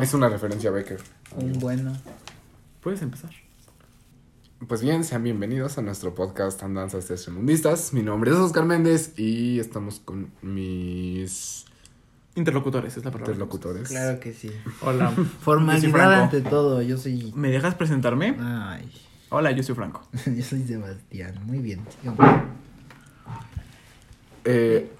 Es una referencia a Becker. Un bueno. Puedes empezar. Pues bien, sean bienvenidos a nuestro podcast Andanzas Tercermundistas. Mi nombre es Oscar Méndez y estamos con mis Interlocutores es la palabra. interlocutores. Claro que sí. Hola. Formalidad Franco. ante todo. Yo soy. ¿Me dejas presentarme? Ay. Hola, yo soy Franco. Yo soy Sebastián. Muy bien. Eh,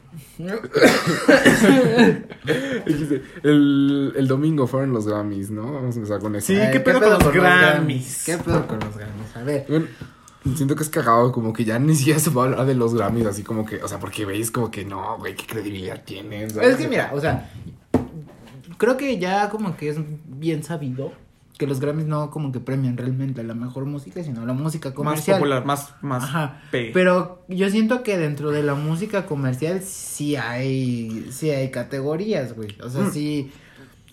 el, el domingo fueron los Grammys, ¿no? Vamos a empezar con eso. Sí, Ay, ¿qué pedo con los Grammys? ¿Qué pedo con los Grammys? A ver. Bueno, siento que es cagado, como que ya ni siquiera se va a hablar de los Grammys, así como que, o sea, porque veis como que no, güey, qué credibilidad tienen. ¿sabes? Es que mira, o sea, creo que ya como que es bien sabido que los Grammys no como que premian realmente la mejor música, sino la música Más comercial. popular, más, más Ajá. Pero yo siento que dentro de la música comercial sí hay sí hay categorías, güey. O sea, Mm. sí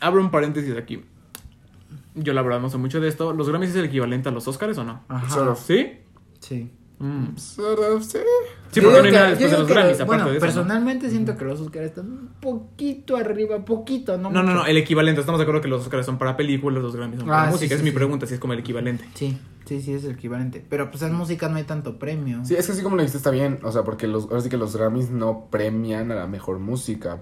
Abro un paréntesis aquí. Yo la verdad no sé mucho de esto. ¿Los Grammys es el equivalente a los Oscars o no? Ajá. ¿Sí? Sí. Mm. Sort of, sí. Porque no hay nada después de los Grammys, aparte bueno, de eso. ¿no? personalmente siento que los Oscars están un poquito arriba, poquito, no No, no, mucho. no, el equivalente. Estamos de acuerdo que los Oscars son para películas, los Grammys son Ah, para sí, música. sí, es mi pregunta, si es como el equivalente. Sí, sí, sí es el equivalente, pero pues en música no hay tanto premio. Sí, es que así como lo dijiste está bien, o sea, porque los, ahora sí que los Grammys no premian a la mejor música,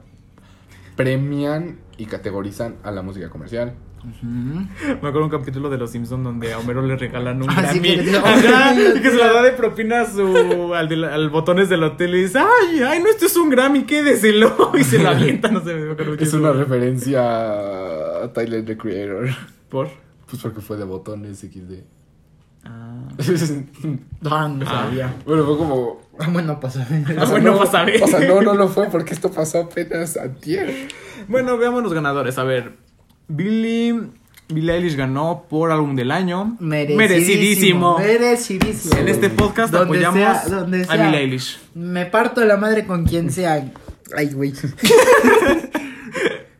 premian y categorizan a la música comercial. Me acuerdo un capítulo de Los Simpsons donde a Homero le regalan un Ah, Grammy. que le dice, Ajá, "Ay, y que se lo da de propina a su, al, del- al botones del hotel y dice, ay, ay, no, esto es un Grammy, quédeselo. Y se lo avienta, no sé, me acuerdo Es una referencia a Tyler, the Creator. ¿Por? Pues porque fue de botones XD. Ah. Ah, no sabía. bueno, fue como... Ah, bueno, pasa. Ah, bueno, ver. O sea, no, no lo fue porque esto pasó apenas ayer. Bueno, veamos los ganadores. A ver, Billy, Billie Eilish ganó por álbum del año. Merecidísimo. Merecidísimo. En este podcast Donde apoyamos sea, donde a. Billie Eilish. Me parto la madre con quien sea. Ay, güey.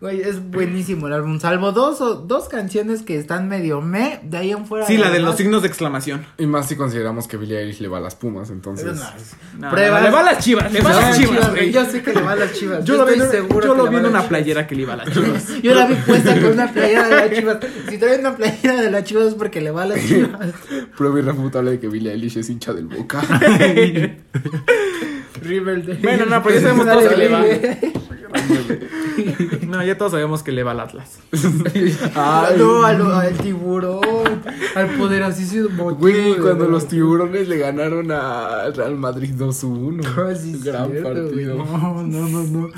Güey, es buenísimo el álbum. Salvo dos o dos canciones que están medio me, de ahí en fuera. Sí, la de los signos de exclamación. Y más si consideramos que Billie Eilish le va a las pumas, es entonces... No, Pruebas. le va a las chivas, le va a las chivas, güey. Yo sé que le va a las chivas. Yo lo vi, estoy en- seguro yo que lo vi en una playera que le iba a las chivas. Yo la vi puesta con una playera de las chivas. Si trae una playera de las chivas es porque le va a las chivas. Prueba irrefutable de que Billie Eilish es hincha del Boca. Riverdale. Bueno, no, pero ya sabemos todos que le va. No, ya todos sabemos que le va al Atlas. Ay, No, al, al tiburón. Al poderosísimo Güey, cuando los tiburones le ganaron a- al Real Madrid 2-1. Ah, sí, Gran cierto, partido. No, no, no, no.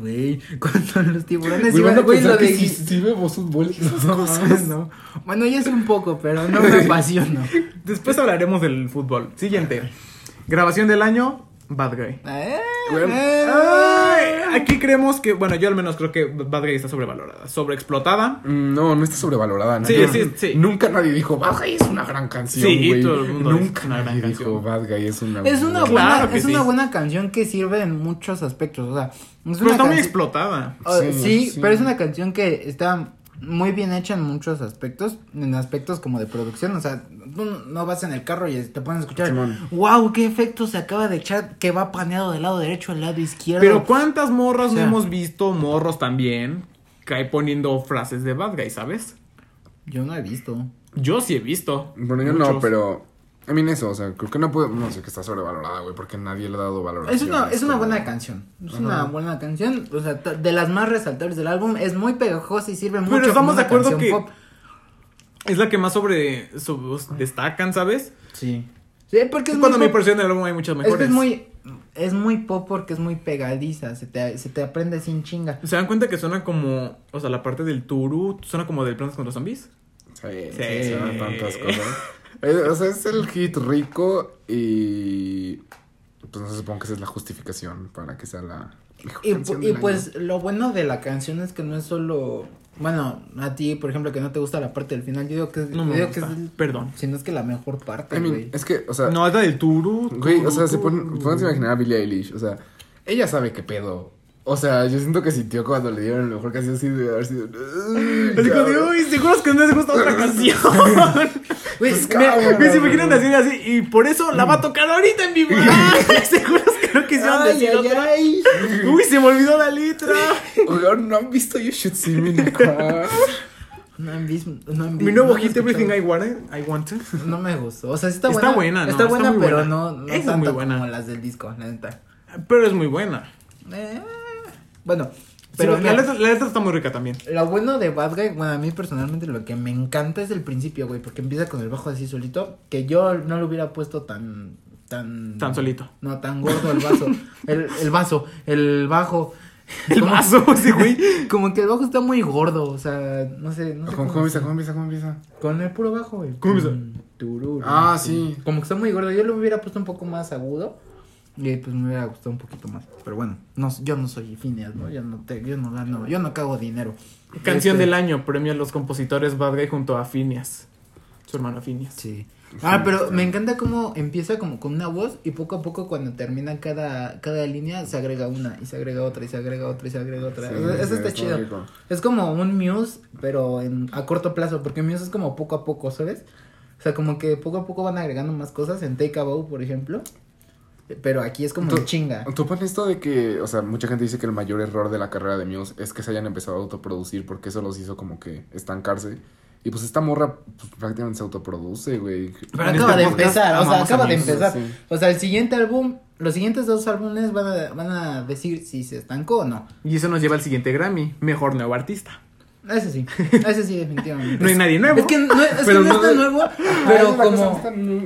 Güey, cuando los tiburones Güey, iban, güey, lo que de sí, sí vemos fútbol y esas No, cosas. no. Bueno, ya es un poco, pero no me apasiono. Después hablaremos del fútbol. Siguiente. Grabación del año, Bad Guy. Eh, Güey, eh. Ay, aquí creemos que, bueno, yo al menos creo que Bad Guy está sobrevalorada, sobreexplotada. No, no está sobrevalorada. Sí, nadie- sí, sí. Nunca nadie dijo Bad Guy es una gran canción. Sí, güey. todo el mundo dice Nunca una gran nadie canción. dijo Bad Guy es una Es una buena, Claro es sí. una buena canción que sirve en muchos aspectos. O sea, es Pero una está muy canción- explotada. Sí, sí, sí. pero es una canción que está muy bien hecha en muchos aspectos, en aspectos como de producción, o sea, tú no vas en el carro y te pones a escuchar, Simón. wow, qué efecto se acaba de echar, que va paneado del lado derecho al lado izquierdo. Pero ¿cuántas morras O sea- no hemos visto, morros también, cae poniendo frases de Bad Guy, ¿sabes? Yo no he visto. Yo sí he visto. Bueno, yo no, pero. A mí en eso, o sea, creo que no puedo. No sé que está sobrevalorada, güey, porque nadie le ha dado valoración. Es una, es una buena canción, es Ajá. una buena canción, o sea, de las más resaltables del álbum, es muy pegajosa y sirve mucho Pero estamos de acuerdo que pop. es la que más sobre, sobre- destacan, ¿sabes? Sí. Sí, porque es, Es cuando muy mi pop. porción del álbum hay muchas Es mejores. que es muy, es muy pop porque es muy pegadiza, se te, se te aprende sin chinga. ¿Se dan cuenta que suena como, o sea, la parte del turu suena como del Plantas contra Zombies? Sí, sí, Sí. suenan tantas cosas. Eh, o sea, es el hit rico y. Pues no sé, supongo que esa es la justificación para que sea la. mejor Y, canción pues lo bueno de la canción es que no es solo, bueno, a ti, por ejemplo, que no te gusta la parte del final, yo digo que, No yo me digo gusta. que es, el- Perdón. si no es que la mejor parte, I mean, güey. es que, o sea. No, es la del turu. Güey, o sea, turu, se ponen, turu. pónganse a imaginar a Billie Eilish, o sea, ella sabe qué pedo. O sea, yo siento que sintió cuando le dieron el mejor canción así de haber sido. "Ay, Así como de, cabrón". uy, seguro que no les gusta otra canción. Güey, Pues, se imaginan así, así, y por eso la va a tocar ahorita en vivo. Ay, Seguro que no quisieron Ay, decir ay, otra. ay. Uy, se me olvidó la letra. Oigan, ¿no han visto You Should See Me acá? No han visto, no han Mi visto, nuevo no hit, Everything I. Wanted. I Wanted. No me gustó. O sea, sí está, Está buena. buena, ¿no? Está Está buena, muy pero buena. no, no es tanto muy buena. como las del disco, la neta. Pero es muy buena. Eh, bueno, Pero la, mira, letra, la letra está muy rica también. lo bueno de Bad Guy, bueno, a mí personalmente lo que me encanta es el principio, güey, porque empieza con el bajo así solito, que yo no lo hubiera puesto tan, tan... Tan solito. No, tan gordo el vaso, el, el vaso, el bajo. El Como- vaso, sí, güey. Como que el bajo está muy gordo, o sea, no sé, no sé ¿Cómo, cómo empieza? ¿Cómo empieza? ¿Cómo empieza? Con el puro bajo, güey. ¿Cómo empieza? Mm. Ah, sí. Como que está muy gordo. Yo lo hubiera puesto un poco más agudo. Y pues me hubiera gustado un poquito más. Pero bueno, no, yo no soy Phineas, ¿no? Yo no, te, yo no gano, yo no cago dinero. Canción Este, del año, premio a los compositores Bad Guy junto a Phineas. Su hermano Phineas. Sí. Ah, pero me encanta cómo empieza como con una voz y poco a poco cuando termina cada, cada línea se agrega una y se agrega otra y se agrega otra y se agrega otra. Sí, Eso, eso sí, está está chido. rico. Es como un Muse, pero en, a corto plazo, porque Muse es como poco a poco, ¿sabes? O sea, como que poco a poco van agregando más cosas en Take a Bow, por ejemplo. Pero aquí es como Tú- chinga. ¿Tú pones esto de que, o sea, mucha gente dice que el mayor error de la carrera de Muse es que se hayan empezado a autoproducir porque eso los hizo como que estancarse? Y pues esta morra pues, prácticamente se autoproduce, güey. Pero acaba de empezar, o sea, acaba de empezar. sí. O sea, el siguiente álbum, los siguientes dos álbumes van a, van a decir si se estancó o no. Y eso nos lleva al siguiente Grammy. Mejor nuevo artista. Ese sí, ese sí, definitivamente. No hay nadie nuevo. Es que no, es, que Pero no no está nuevo, pero la como...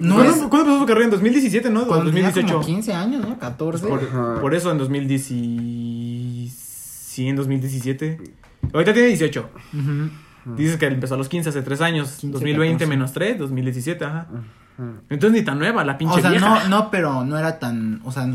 no ¿Cuándo, es- ¿Cuándo empezó su carrera? ¿En 2017, no? ¿O Cuando tenía 2018? como 15 años, ¿no? 14. Por, por eso en 2017. Sí, en 2017. Ahorita tiene 18. Ujú. Dices que empezó a los 15 hace 3 años. 15, 2020 14. menos 3, 2017, ajá. Entonces ni tan nueva, la pinche O sea, vieja. no, no, pero no era tan, o sea,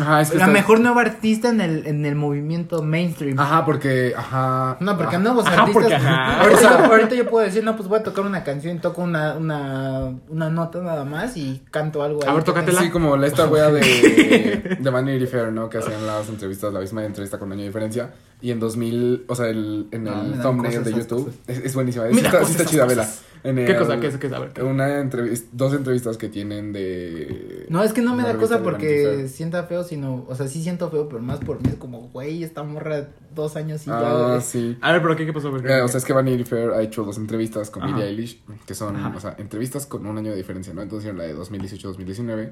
Ajá, es que la está- mejor nueva artista en el, en el movimiento mainstream. Ajá, porque, ajá. No, porque nuevos Ajá, artistas. porque ajá. Ahorita, O sea- yo, ahorita yo puedo decir, no, pues voy a tocar una canción, toco una, una, una nota nada más y canto algo. A ahí ver, que tócatela. Sí, como la esta wea de, de Vanity Fair, ¿no? Que hacían las entrevistas, la misma entrevista con año de diferencia. Y en 2000, o sea, el, en No, me el thumbnail cosas de YouTube. Es, es buenísima. Es, está, está chida, vela. En ¿Qué cosa? ¿Qué es? ¿Qué es? A ver, ¿qué? Una entrevista, dos entrevistas que tienen de... No, es que no me da cosa porque sienta feo, sino, o sea, sí siento feo, pero más por mí es como, güey, esta morra dos años y ya. Ah, güey. sí. A ver, pero ¿qué, qué pasó? Eh, o sea, es que Vanity Fair ha hecho dos entrevistas con. Billie Eilish, que son, Ajá. o sea, entrevistas con un año de diferencia, ¿no? Entonces hicieron la de 2018-2019,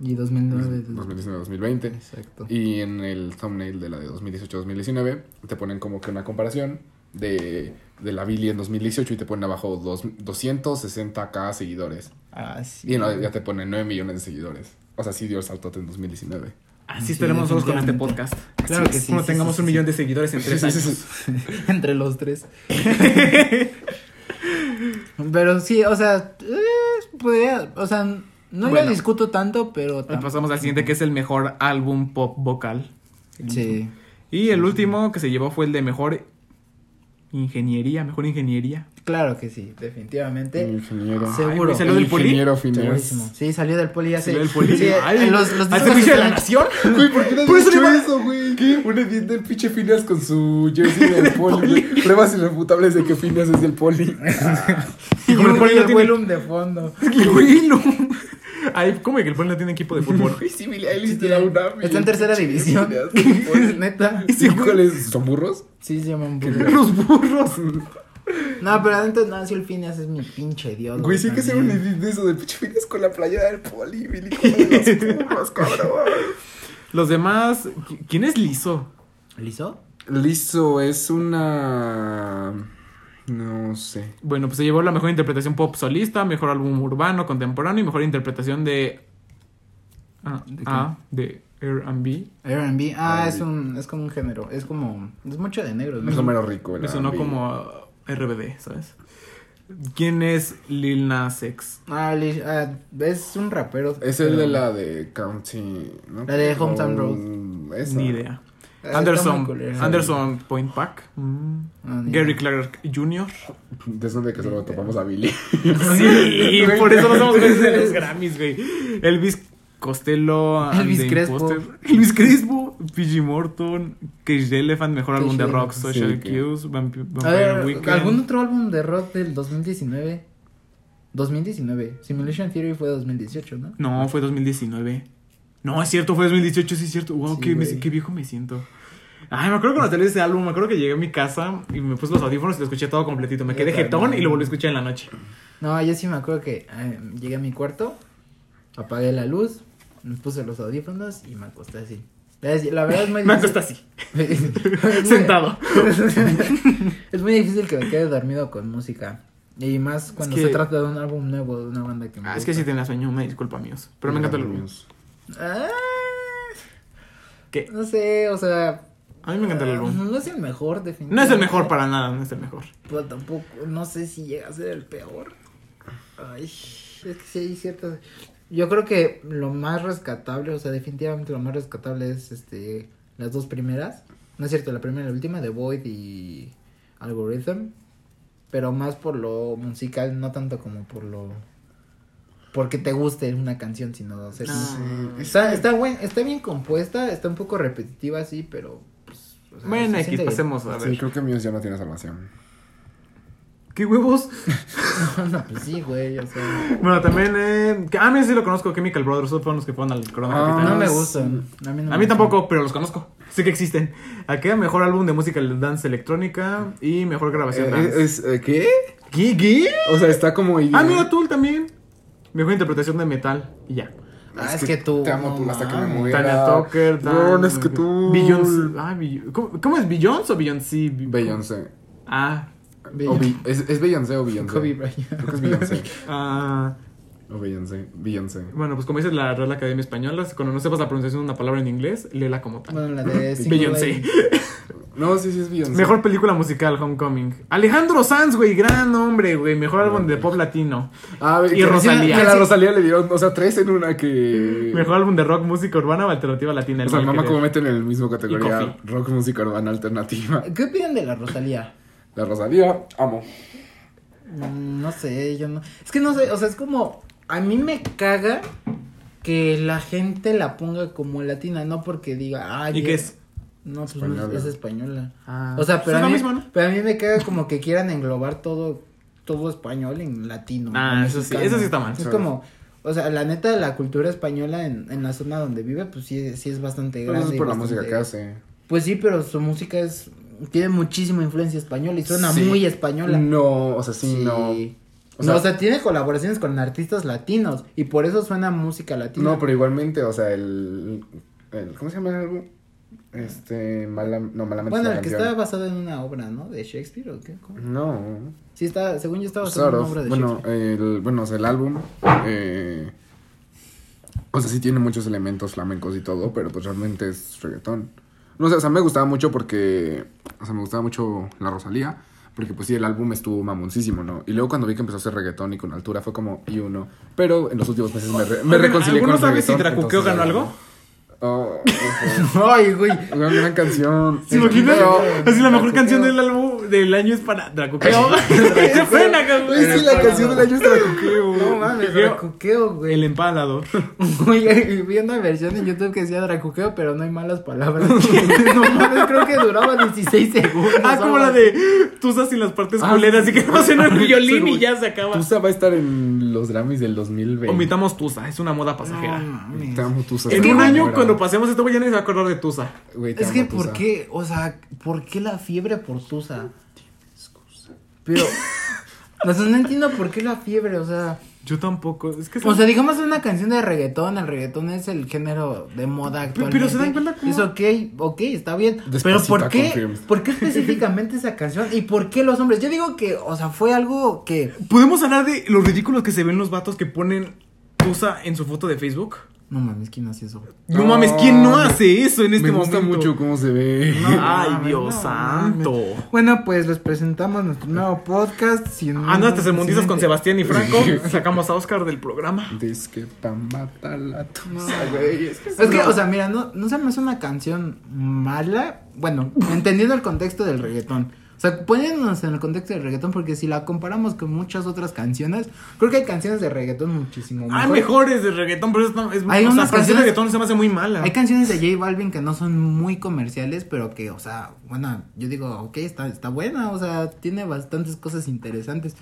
Y 2009. 2019-2020. Exacto. Y en el thumbnail de la de 2018-2019 te ponen como que una comparación de, de la Billie en 2018 y te ponen abajo dos, 260k seguidores. Ah, sí. Y en la- ya te ponen 9 millones de seguidores. O sea, sí dio el saltote en 2019. Así Sí, estaremos nosotros con este podcast. Claro que sí, Cuando sí, tengamos sí, un sí, millón de seguidores en tres años. Entre los tres. pero sí, o sea, eh, podría, o sea, no Bueno. lo discuto tanto, pero Ahora Pasamos al siguiente, que es el mejor álbum pop vocal. Sí. Y el último que se llevó fue el de mejor ingeniería, mejor ingeniería. Claro que sí, definitivamente. Ingeniero. Seguro. Ay, ¿Salió del poli? Ingeniero. Sí, salió del poli hace. ¿Salió del poli? Sí, Ay, los, los ¿Al servicio de la nación? Güey, ¿por qué no Por has dicho eso, güey? ¿Qué? Un edit del pinche Phineas con su jersey del poli. Pruebas irrefutables de que Phineas es del poli. Y Como el un poli Willum de fondo. No. Ay, ¿cómo que el poli no tiene equipo de fútbol? Sí, Billie Eilish de la UNAM. Está en tercera división. Neta. ¿Y cuáles? ¿Son burros? Sí, se llaman burros. Los burros. No, pero adentro no, si el Phineas es mi pinche dios. Güey, sí que hacer un de eso del pinche Phineas con la playa del poli, Billy, con los burros, cabrón. Los demás, ¿qui- ¿quién es liso? ¿Liso? Liso es una... No sé. Bueno, pues se llevó la mejor interpretación pop solista, mejor álbum urbano contemporáneo y mejor interpretación de. Ah, ¿De qué? ah, de R&B. R&B. Ah, es un, es como un género. Es como, es mucho de negros. ¿no? Es menos rico. Me sonó como RBD, ¿sabes? ¿Quién es Lil Nas X? Ah, Li- ah, es un rapero. Es el pero- de la de County, ¿no? La de Hometown Road. Esa. Ni idea. Está Anderson. Anderson Point Pack. Mm. Ah, Gary. Clark Jr. De eso de que solo topamos a Billy. Sí, por eso no somos jueces de los Grammys, güey. Elvis Costello. Elvis Crespo. Elvis Crespo. P.G. Morton. Cage the Elephant. Mejor Cage álbum de rock. Social Sí, Cues. Vamp- A Vampire ver, Weekend. ¿algún otro álbum de rock del 2019? 2019. Simulation Theory fue 2018, ¿no? No, fue 2019. No, es cierto, fue 2018, sí es cierto. Wow, Sí, qué, me- viejo me siento. Ay, me acuerdo cuando salió ese álbum, me acuerdo que llegué a mi casa y me puse los audífonos y lo escuché todo completito. Me quedé jetón y lo volví a escuchar en la noche. No, yo sí me acuerdo que eh, llegué a mi cuarto, apagué la luz, me puse los audífonos y me acosté así. La verdad es muy Me difícil. acosté así, muy- sentado. es muy difícil que me quede dormido con música. Y más cuando que- se trata de un álbum nuevo, de una banda que me Ah, es que gusta. sí tenía sueño, me disculpa, amigos. Pero me encanta el álbum. Ah, ¿Qué? no sé, o sea... A mí me encanta el álbum. No es el mejor, No definitivamente. es el mejor para nada, no es el mejor. Pero tampoco, no sé si llega a ser el peor. Ay, es que sí hay ciertas... Yo creo que lo más rescatable, o sea, definitivamente lo más rescatable es este las dos primeras. No es cierto, la primera y la última, The Void y Algorithm. Pero más por lo musical, no tanto como por lo... Porque te guste una canción, sino... O sea, Ah. está, está, buen, está bien compuesta, está un poco repetitiva, sí, pero... Pues, o sea, Bueno, bien. pasemos a Sí, ver. creo que Muse ya no tiene salvación. ¿Qué huevos? no, pues sí, güey, o sea... Bueno, también, eh, que- ah, mí sí lo conozco, Chemical Brothers, fueron los que fueron al Corona Ah, Capital. No me sí. gustan. A mí, no A gustan. tampoco, pero los conozco. Sí que existen. Aquí mejor álbum de música dance electrónica y mejor grabación Eh, dance. es, eh, ¿Qué? ¿Qué? ¿Qué? O sea, está como... Ah, mira, Tool también. Mejor interpretación de metal y ya. Ah, es que tú. Te amo no tú hasta que me muera. Tania Tucker, Ron, es que tú... Beyoncé. Ah, Beyoncé. ¿Cómo, cómo es? ¿Beyoncé o Beyoncé? Beyoncé. Ah. O Be- ¿Es, ¿Es Beyoncé o Beyoncé? Kobe Bryant. Creo que es Beyoncé. Ah. O Beyoncé. Beyoncé. Bueno, pues como dice la Real Academia Española, cuando no sepas la pronunciación de una palabra en inglés, léela como tal. Bueno, la de Beyoncé. No, sí, sí es Beyoncé. Mejor película musical, Homecoming. Alejandro Sanz, güey, gran nombre, güey. Mejor álbum de pop latino. Ah, Y que- Rosalía. Que a la Rosalía le dieron, o sea, tres en una que... Mejor álbum de rock, música urbana o alternativa latina. O sea, mamá como meten en el mismo categoría rock, música urbana alternativa. ¿Qué opinan de la Rosalía? La Rosalía, amo. Mm, No sé, yo no. Es que no sé, o sea, es como. A mí me caga que la gente la ponga como latina, no porque diga, ay. ¿Y qué es? No, pues no es- Española. es española. Ah, O sea, pero a, mí, mismo, ¿no? pero a mí me caga como que quieran englobar todo, todo español en latino. Ah, eso sí, eso sí está mal. Es Sí. como, o sea, la neta, la cultura española en, en la zona donde vive, pues sí, sí es bastante Pero grande. eso es y por la música que hace. Pues sí, pero su música es, tiene muchísima influencia española y suena Sí. muy española. No, o sea, sí, no. O sea, sea- o sea, tiene colaboraciones con artistas latinos y por eso suena música latina. No, pero igualmente, o sea, el... el ¿Cómo se llama el álbum? Este, mala, no, malamente bueno, el que canción. basado en una obra, ¿no? De Shakespeare o qué? ¿Cómo? No. Sí, está, según yo está basado Sort en una obra de Bueno, Shakespeare. el, bueno, o sea, el álbum, eh, o sea, sí tiene muchos elementos flamencos y todo, pero pues realmente es reggaetón. No sé, o sea, me gustaba mucho porque, o sea, me gustaba mucho la Rosalía, porque pues sí, el álbum estuvo mamoncísimo, ¿no? Y luego cuando vi que empezó a hacer reggaetón y con altura fue como, y uno. Pero en los últimos meses me, re- me reconcilié con ¿alguno el sabe si reggaetón, Dracuqueo ganó algo? Oh. Ay, güey. Una gran canción. ¿Se Así la mejor canción del álbum del año es para Dracuqueo. ¡Qué pena, Güey, sí, la canción del año es Dracuqueo. No mames, Dracuqueo, güey. El empalador. Oye, vi una versión en YouTube que decía Dracuqueo, pero no hay malas palabras. no mames, creo que duraba 16 segundos. Ah, como la de Tuzas y las partes Ah, culeras y que no hacen el violín y ya se acaba. Tusa va a estar en los Grammys del 2020. Omitamos Tusa, es una moda pasajera. Tusa. en un año, buena. Cuando pasemos esto, güey, ya nadie se va a acordar de Tusa. Güey, Es que, ¿por qué? O sea, ¿por qué la fiebre por Tusa? Pero, o sea, no entiendo por qué la fiebre, o sea... Yo tampoco. Es que O sea, digamos una canción de reggaetón, el reggaetón es el género de moda Pero- actualmente. pero se dan cuenta cómo- Es ok, ok, está bien. pero ¿por qué? confirmed. ¿Por qué específicamente esa canción? ¿Y por qué los hombres? Yo digo que, o sea, fue algo que... ¿Podemos hablar de los ridículos que se ven los vatos que ponen Tusa en su foto de Facebook? No mames, ¿quién hace eso? No, No, mames, ¿quién no me- hace eso en este Me gusta momento? mucho cómo se ve. Ay, mames, Dios no santo. Bueno, pues les presentamos nuestro nuevo podcast. Si no- Anda hasta Mundizas si- con Sebastián y Franco. Sacamos a Oscar del programa. Dice que pa' matar la tusa, güey. Es que Es que, o sea, mira, no, no se me hace una canción mala. Bueno, entendiendo el contexto del reggaetón. O sea, poniéndonos en el contexto del reggaetón, porque si la comparamos con muchas otras canciones, creo que hay canciones de reggaetón muchísimo Hay mejores. mejores de reggaetón, pero eso es, Hay o sea, unas las canciones de reggaetón se me hace muy mala. Hay canciones de J Balvin que no son muy comerciales, pero que, o sea, bueno, yo digo, ok, está, está buena, o sea, tiene bastantes cosas interesantes.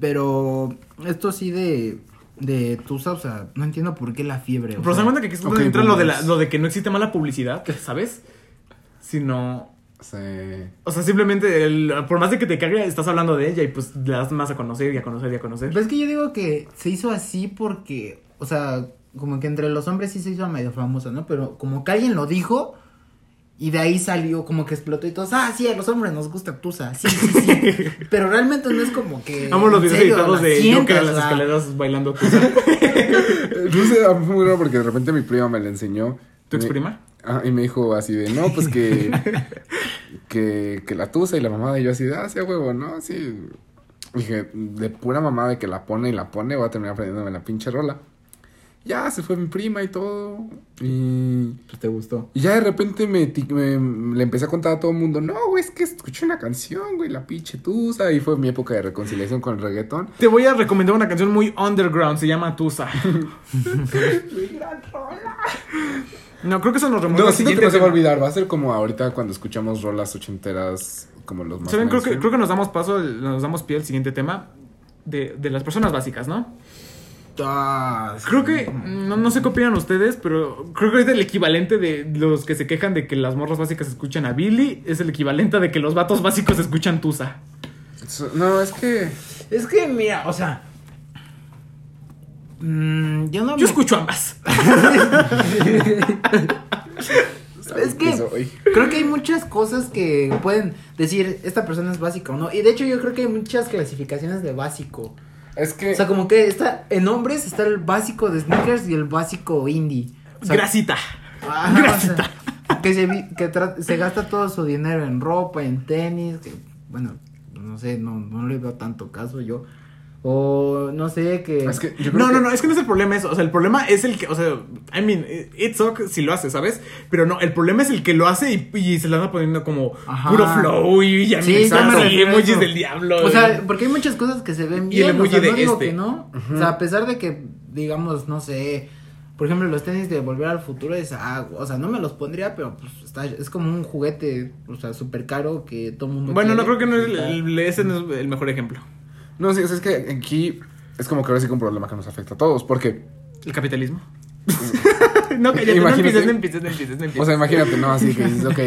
Pero esto sí de, de Tusa, o sea, no entiendo por qué la fiebre. o Pero se sea, dan cuenta que aquí es donde Ok, entra lo de, la, lo de que no existe mala publicidad, ¿sabes? Sino... Sí. O sea, simplemente, el- por más de que te cague, estás hablando de ella y pues le das más a conocer y a conocer y a conocer. Pero es que yo digo que se hizo así porque, o sea, como que entre los hombres sí se hizo medio famosa, ¿no? Pero como que alguien lo dijo y de ahí salió, como que explotó y todos, ah, sí, a los hombres nos gusta Tusa, sí, sí, sí. Pero realmente no es como que. Amo los videos editados de sientas, Joker en las escaleras bailando Tusa. No sé, a mí fue muy raro porque de repente mi prima me la enseñó. ¿Tu Y me- exprima? Ah, y me dijo así de, no, pues que, que, que la tusa y la mamada. Y yo así de, ah, sí, huevo, ¿no? Así. Dije, de pura mamada de que la pone y la pone, voy a terminar aprendiéndome la pinche rola. Ya, se fue mi prima y todo. Y, Pues te gustó. y ya de repente me, me- le empecé a contar a todo el mundo, no, güey, es que escuché una canción, güey, la pinche tusa. Y fue mi época de reconciliación con el reggaetón. Te voy a recomendar una canción muy underground, se llama Tusa. No, creo que eso nos remonta No, siento que siguiente no se va a olvidar. Va a ser como ahorita cuando escuchamos rolas ochenteras, como los más. ¿Saben? Creo que, creo que nos damos paso, nos damos pie al siguiente tema de, de las personas básicas, ¿no? Ah, sí. Creo que, no, no sé qué opinan ustedes, pero creo que es el equivalente de los que se quejan de que las morras básicas escuchan a Billy, es el equivalente de que los vatos básicos escuchan Tusa. No, es que. Es que, mira, o sea. Mm, yo no Yo me- escucho ambas. Es que soy? creo que hay muchas cosas que pueden decir esta persona es básica o no. Y de hecho yo creo que hay muchas clasificaciones de básico. Es que. O sea, como que está en hombres está el básico de sneakers y el básico indie. O sea, Grasita. ajá, o Grasita. sea, que se, que se gasta todo su dinero en ropa, en tenis, que, bueno, no sé, no, no le veo tanto caso yo. O no sé, que... Es que yo creo No, que- no, no, es que no es el problema eso. O sea, el problema es el que, o sea, I mean, it sucks si lo hace, ¿sabes? Pero no, el problema es el que lo hace y, y se le anda poniendo como Ajá. puro flow y ya Sí, me ya me y emojis del diablo. O y- sea, porque hay muchas cosas que se ven Y el bien. emoji o sea, de no digo este. que no. O sea, a pesar de que, digamos, no sé. Por ejemplo, los tenis de Volver al Futuro es. Ah, o sea, no me los pondría, pero pues está, es como un juguete, o sea, súper caro que todo el mundo. bueno, no creo que no el, el- ese no es el mejor ejemplo. No, sí, o sea, es que aquí es como que ahora sí que un problema que nos afecta a todos. Porque, El capitalismo. no, cállate, no Imagínate. empieces, no empieces, no empieces, no empieces. o sea, imagínate, ¿no? Así que dices, ok,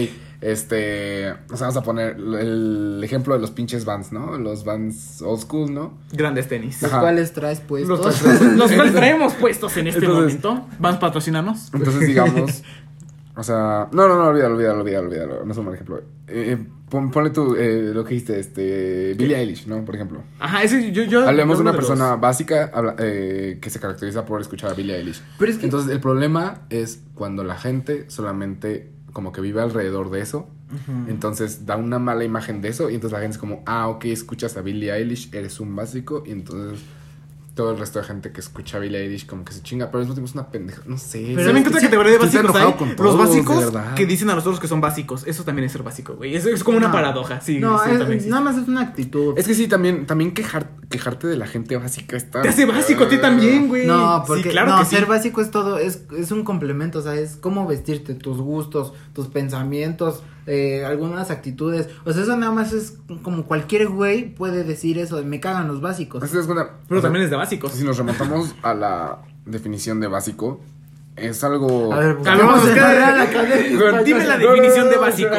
este. O sea, vamos a poner el ejemplo de los pinches Vans, ¿no? Los Vans old school, ¿no? Grandes tenis. Los cuales traes puestos. Los, los cuales traemos puestos en este Entonces- momento. Vamos a patrocinarnos. Entonces, digamos. O sea, no, no, no, olvídalo, olvídalo, olvídalo, olvídalo. No es un mal ejemplo. Eh, eh, pon- ponle tú eh, lo que dijiste, este. Billie Eilish, ¿no? Por ejemplo. Ajá, ese yo. yo Hablemos de una persona los- básica habla- eh, que se caracteriza por escuchar a Billie Eilish. Pero es que. Entonces, el problema es cuando la gente solamente como que vive alrededor de eso. Entonces, da una mala imagen de eso. Y entonces la gente es como, ah, ok, escuchas a Billie Eilish, eres un básico. Y entonces todo el resto de gente que escucha Billie Eilish como que se chinga. Pero al mismo tiempo es una pendeja, no sé. Pero ¿Saben es qué otra que categoría de básicos hay? Los todos, de básicos que dicen a nosotros que son básicos. Eso también es ser básico, güey. Eso es como una paradoja. Sí, no, es- también nada más es una actitud. Es que sí, también, también quejar, quejarte de la gente básica está... Te hace básico a ti también, güey. No, porque sí, claro no, que sí. ser básico es todo, es, es un complemento, o sea, es cómo vestirte, tus gustos, tus pensamientos, eh, algunas actitudes. O sea, eso nada más es como cualquier güey puede decir eso, de, me cagan los básicos. ¿Te das cuenta? Pero O sea, también es de básicos. Si nos remontamos a la definición de básico, es algo... A ver, ver, vamos a la dime la definición de básico.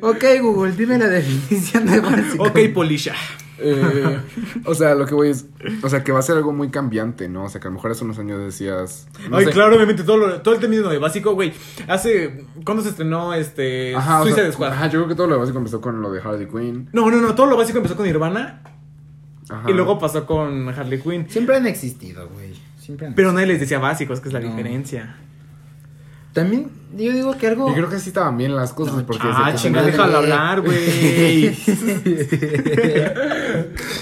Ok, Google, dime la definición de básico. Ok, Polisha. Eh, o sea, lo que voy es... O sea, que va a ser algo muy cambiante, ¿no? O sea, que a lo mejor hace unos años decías... no Ay, sé. claro, obviamente, todo, lo- todo el término de básico, güey. Hace. ¿Cuándo se estrenó este. Ajá, o Suicide sea, Squad? ajá, yo creo que todo lo básico empezó con lo de Harley Quinn. No, no, no. Todo lo básico empezó con Nirvana. Ajá. Y luego pasó con Harley Quinn. Siempre han existido, güey. Siempre han Pero nadie les decía básicos, que es la No. diferencia. También, yo digo que algo. Y creo que sí estaban bien las cosas No, porque... Ah, se- chinga, madre. déjalo hablar, güey.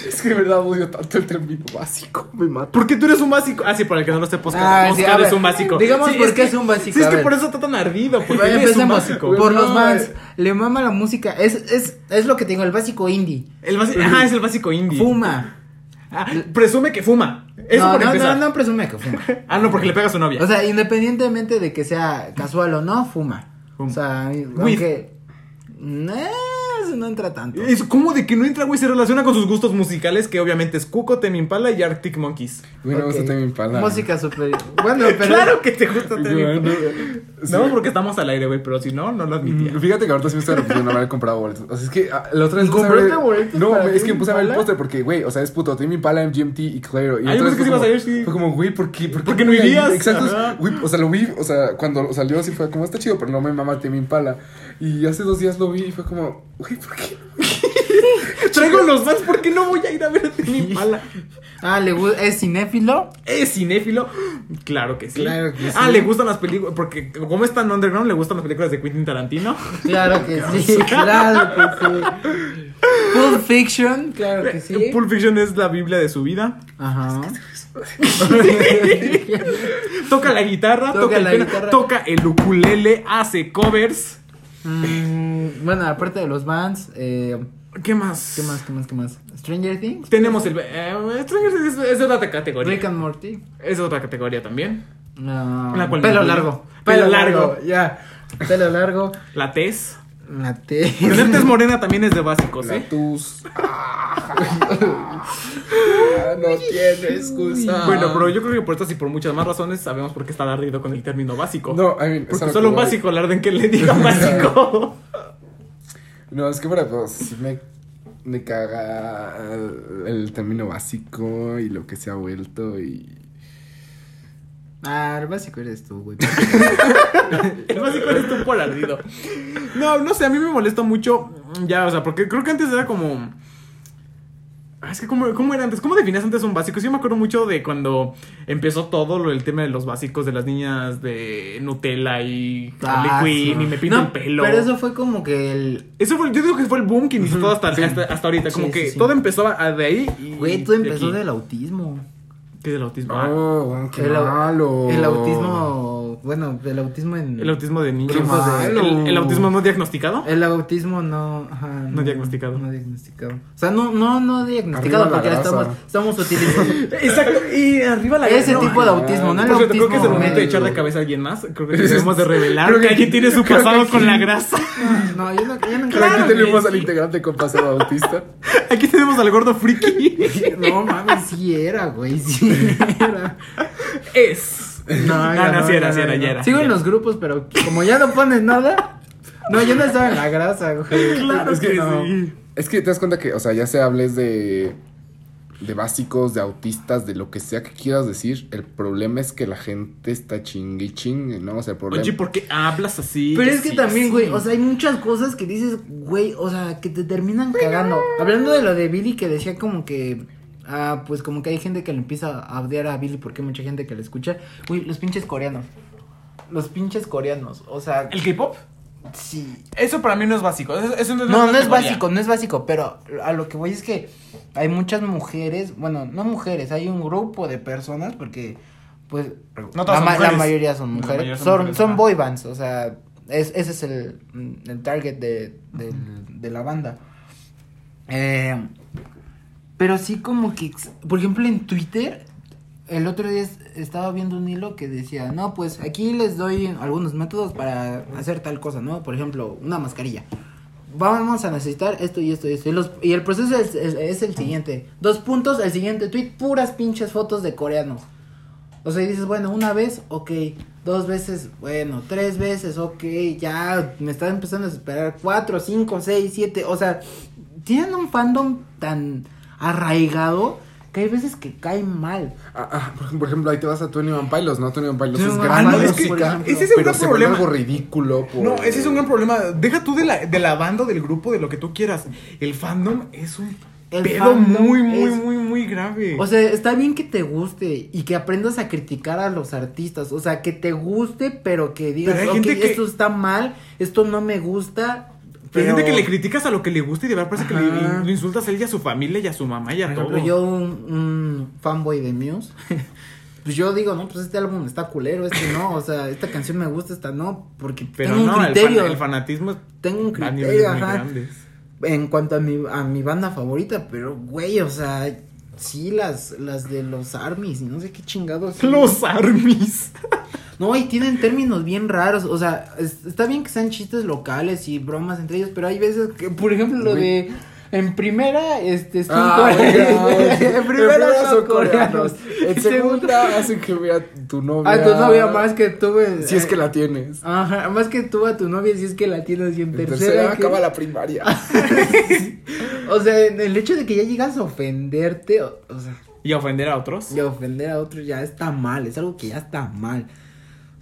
Es que de verdad odio tanto el término básico. Me mata. ¿Por qué tú eres un básico? Ah, sí, por el que no lo esté Oscar. Ah, sí, Oscar a ver, es un básico. digamos Sí, por qué que- es un básico, Sí, es que por eso está tan ardido. Porque Bueno, él es un básico. por los fans. Le mama la música. Es, es, es lo que tengo, el básico indie. El básico, ajá, es el básico indie. Fuma. Ah, presume que fuma. Eso no, por no, empezar. no, no presume que fuma. Ah, no, porque le pega a su novia. O sea, independientemente de que sea casual o no, fuma. Fuma. O sea, aunque. Eh, no entra tanto. Es como de que no entra, güey, se relaciona con sus gustos musicales, que obviamente es Cuco, Tame Impala y Arctic Monkeys. Güey, no me gusta Impala. Música super. Bueno, pero. Claro que te gusta Güey, Impala. no, sí. Porque estamos al aire, güey, pero si no, no lo admitía. Mm, Fíjate que ahorita sí me estoy arrepintiendo de no haber comprado boletos. O sea, es que ah, la otra vez. ¿Compraste boletos No, para es que me puse a ver el póster porque, güey, o sea, es puto Tame Impala, MGMT y Claro. Y Ah, yo otra pensé vez que sí como- a ir, sí. Fue como, güey, ¿por qué? ¿Por qué Porque no irías. Exacto. Güey, o sea, lo vi, o sea, cuando salió así fue como, está chido, pero no me mama Tame Impala. Y hace dos días lo vi y fue como, güey, ¿por qué? Traigo los fans, ¿por qué no voy a ir a ver a Tame Impala? Ah, le es cinéfilo. ¿Es cinéfilo? Claro que sí. Claro que sí. Ah, le gustan las películas, porque como es tan underground, le gustan las películas de Quentin Tarantino. Claro que sí, claro que sí. Pulp Fiction, claro que sí. Pulp Fiction es la biblia de su vida. Ajá. Toca la guitarra, Toca toca, el la piano, guitarra. toca el ukulele, hace covers. Mm, bueno, aparte de los bands, eh, ¿Qué más? ¿qué más, qué más, qué más? Stranger Things. Tenemos el... Eh, Stranger Things es, es otra categoría. Rick and Morty. Es otra categoría también. No, La cual pelo largo. Pelo largo. Ya. Pelo largo. La tez. La T. Tener tez morena también es de básicos, La ¿eh? tus. Ah, no tiene excusa. Bueno, pero yo creo que por estas y por muchas más razones sabemos por qué está ardido con el término básico. No, I mean, Porque solo un básico le arden que le digan básico. No, es que para pues sí me, me caga el término básico y lo que se ha vuelto y... Ah, el básico eres tú, güey. el básico eres tú por ardido. No, no sé, a mí me molesta mucho. Ya, o sea, porque creo que antes era como. Ah, Es que, ¿cómo, ¿cómo era antes? ¿Cómo definías antes un básico? Sí, yo me acuerdo mucho de cuando empezó todo lo, el tema de los básicos de las niñas de Nutella y Harley Ah, Quinn sí. y me pinto No, el pelo. Pero eso fue como que el. Eso fue, yo digo que fue el boom que inició todo hasta, Sí. hasta, hasta ahorita. Como Sí, que todo empezó a- de ahí. Y Güey, todo empezó del autismo. ¿Qué del autismo? Ah, Oh, qué el, malo. el autismo. Bueno, el autismo en. el autismo de niños. Qué malo. ¿El, el autismo no diagnosticado? El autismo no, ajá, No diagnosticado. No diagnosticado. O sea, no, no, no diagnosticado Arriba porque estamos, estamos utilizando Exacto. Y arriba la ese no, tipo de autismo, no el cierto, creo que es el autismo. momento de echar de cabeza a alguien más. Creo que debemos de revelar Creo que que- alguien tiene su pasado con la grasa. No, yo no, yo no Pero aquí Claro tenemos al sí. integrante con pasado autista. Aquí tenemos al gordo friki. No mames, sí era, güey, sí era. Es. No, No, no, sí era, sí era, ya era. Sigo ya en era. los grupos, pero como ya no pones nada. No, yo no estaba en la grasa, güey. Claro es que, que no. sí. Es que te das cuenta que, o sea, ya se hables de... De básicos, de autistas, de lo que sea que quieras decir. El problema es que la gente está chingue y chingue, ¿no? O sea, el problema... Oye, ¿por qué hablas así? Pero es que Sí, también, güey, o sea, hay muchas cosas que dices, güey, o sea, que te terminan cagando. Hablando de lo de Billy que decía como que, ah, pues como que hay gente que le empieza a odiar a Billy porque hay mucha gente que le escucha. Güey, los pinches coreanos. Los pinches coreanos, o sea, ¿El K-pop? sí. Eso para mí no es básico. Eso, eso no es No, es básico, no es básico, pero a lo que voy es que hay muchas mujeres, bueno, no mujeres, hay un grupo de personas porque, pues, No la, todas son ma- la mujeres. mayoría son mujeres, mayoría son son, mujeres, son boy bands, o sea, es, ese es el, el target de, del- de la banda. Eh, pero sí como que, por ejemplo, en Twitter, el otro día es- estaba viendo un hilo que decía, no, pues aquí les doy algunos métodos para hacer tal cosa, ¿no? Por ejemplo, una mascarilla. Vamos a necesitar esto y esto y esto. Y, los- y el proceso es, es- el siguiente. Dos puntos, el siguiente tweet, puras pinches fotos de coreanos. O sea, y dices, bueno, una vez, ok. Dos veces, bueno, tres veces, ok. Ya me está empezando a desesperar. Cuatro, cinco, seis, siete. O sea, tienen un fandom tan arraigado que hay veces que cae mal. Ah, ah, por, por ejemplo, ahí te vas a Tony Van Pilots, ¿no? Tony Van Pilots Tony es gran Pilots, es que música, ese es un pero gran se problema. algo ridículo. Por... No, ese es un gran problema. Deja tú de la, de la banda, del grupo, de lo que tú quieras. El fandom es un El pedo muy, muy, es- muy, muy grave. O sea, está bien que te guste y que aprendas a criticar a los artistas. O sea, que te guste, pero que digas, Pero hay "Ok, gente que- esto está mal, esto no me gusta. Pero hay gente que le criticas a lo que le gusta y de verdad parece que le, Ajá. lo insultas a él y a su familia y a su mamá y a por todo. ejemplo, yo, un, un fanboy de Muse, pues yo digo, no, pues este álbum está culero, este no. O sea, esta canción me gusta, esta no. Porque Pero tengo un no, el, criterio. fan- el fanatismo tengo un criterio, ajá. grandes. En cuanto a mi, a mi banda favorita, pero güey, o sea, sí, las, las de los armies no sé qué chingados. Los armies. No, y tienen términos bien raros. O sea, es- está bien que sean chistes locales y bromas entre ellos, pero hay veces que, por ejemplo, lo de. En primera, este, son Ah, coreanos. en primera son coreanos. En En segunda hacen que vea tu novia. A tu novia más que tú. en- Si es que la tienes. Ajá, más que tú a tu novia si es que la tienes y en En tercera. tercera que- acaba la primaria. O sea, en el hecho de que ya llegas a ofenderte, o, o sea, Y ofender a otros. y ofender a otros ya está mal, es algo que ya está mal.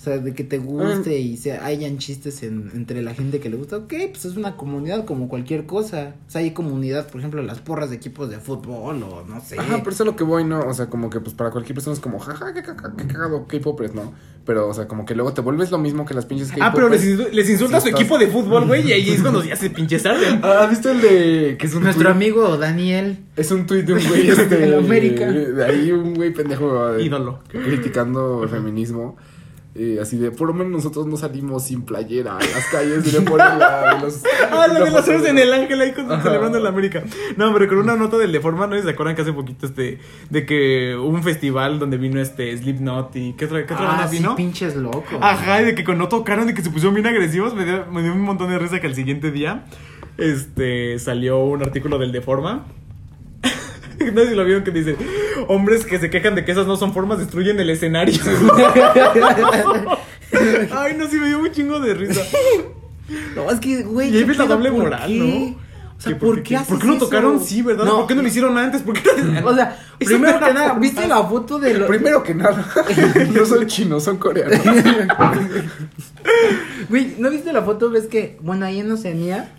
O sea, de que te guste y se hayan chistes en- entre la gente que le gusta, ok, pues es una comunidad como cualquier cosa. O sea, hay comunidad, por ejemplo, las porras de equipos de fútbol o no sé. Ajá, pero eso es lo que voy, ¿no? O sea, como que pues para cualquier persona es como, jaja, qué, caca- qué cagado K-popers, ¿no? Pero, o sea, como que luego te vuelves lo mismo que las pinches K-popers. Ah, pero les, les insulta a su estás- equipo de fútbol, güey, y ahí es cuando ya se pinche sarden. Ah, ¿Has visto el de. que es un Nuestro tuit- amigo Daniel. Es un tuit de un güey este, De la América. De ahí un güey pendejo. eh, Ídolo. Criticando el feminismo. Y así de, por lo menos nosotros no salimos sin playera a las calles y le ponen la, los. Ah, la de horas en el ángel ahí con, celebrando la América. No, pero con una nota del Deforma, ¿no se acuerdan que hace poquito este, de que hubo un festival donde vino este Slipknot y ¿qué otra, qué otra Ah, banda sí, vino? pinches locos. Ajá, y de que cuando no tocaron y que se pusieron bien agresivos, me dio, me dio un montón de risa que al siguiente día este salió un artículo del Deforma. No sé si lo vieron que dice, hombres que se quejan de que esas no son formas destruyen el escenario. Ay, no, sí me dio un chingo de risa. No, es que, güey. Y ahí ¿qué ves la doble ¿Por moral, qué? ¿no? O sea, ¿por qué ¿Por qué no eso? tocaron? Sí, ¿verdad? No. ¿Por qué no lo hicieron antes? ¿Por qué no- O sea, primero que nada, ¿viste la foto de lo... Primero que nada, no son chinos, son coreanos. Güey, ¿no viste la foto? Ves que, bueno, ahí en Oceanía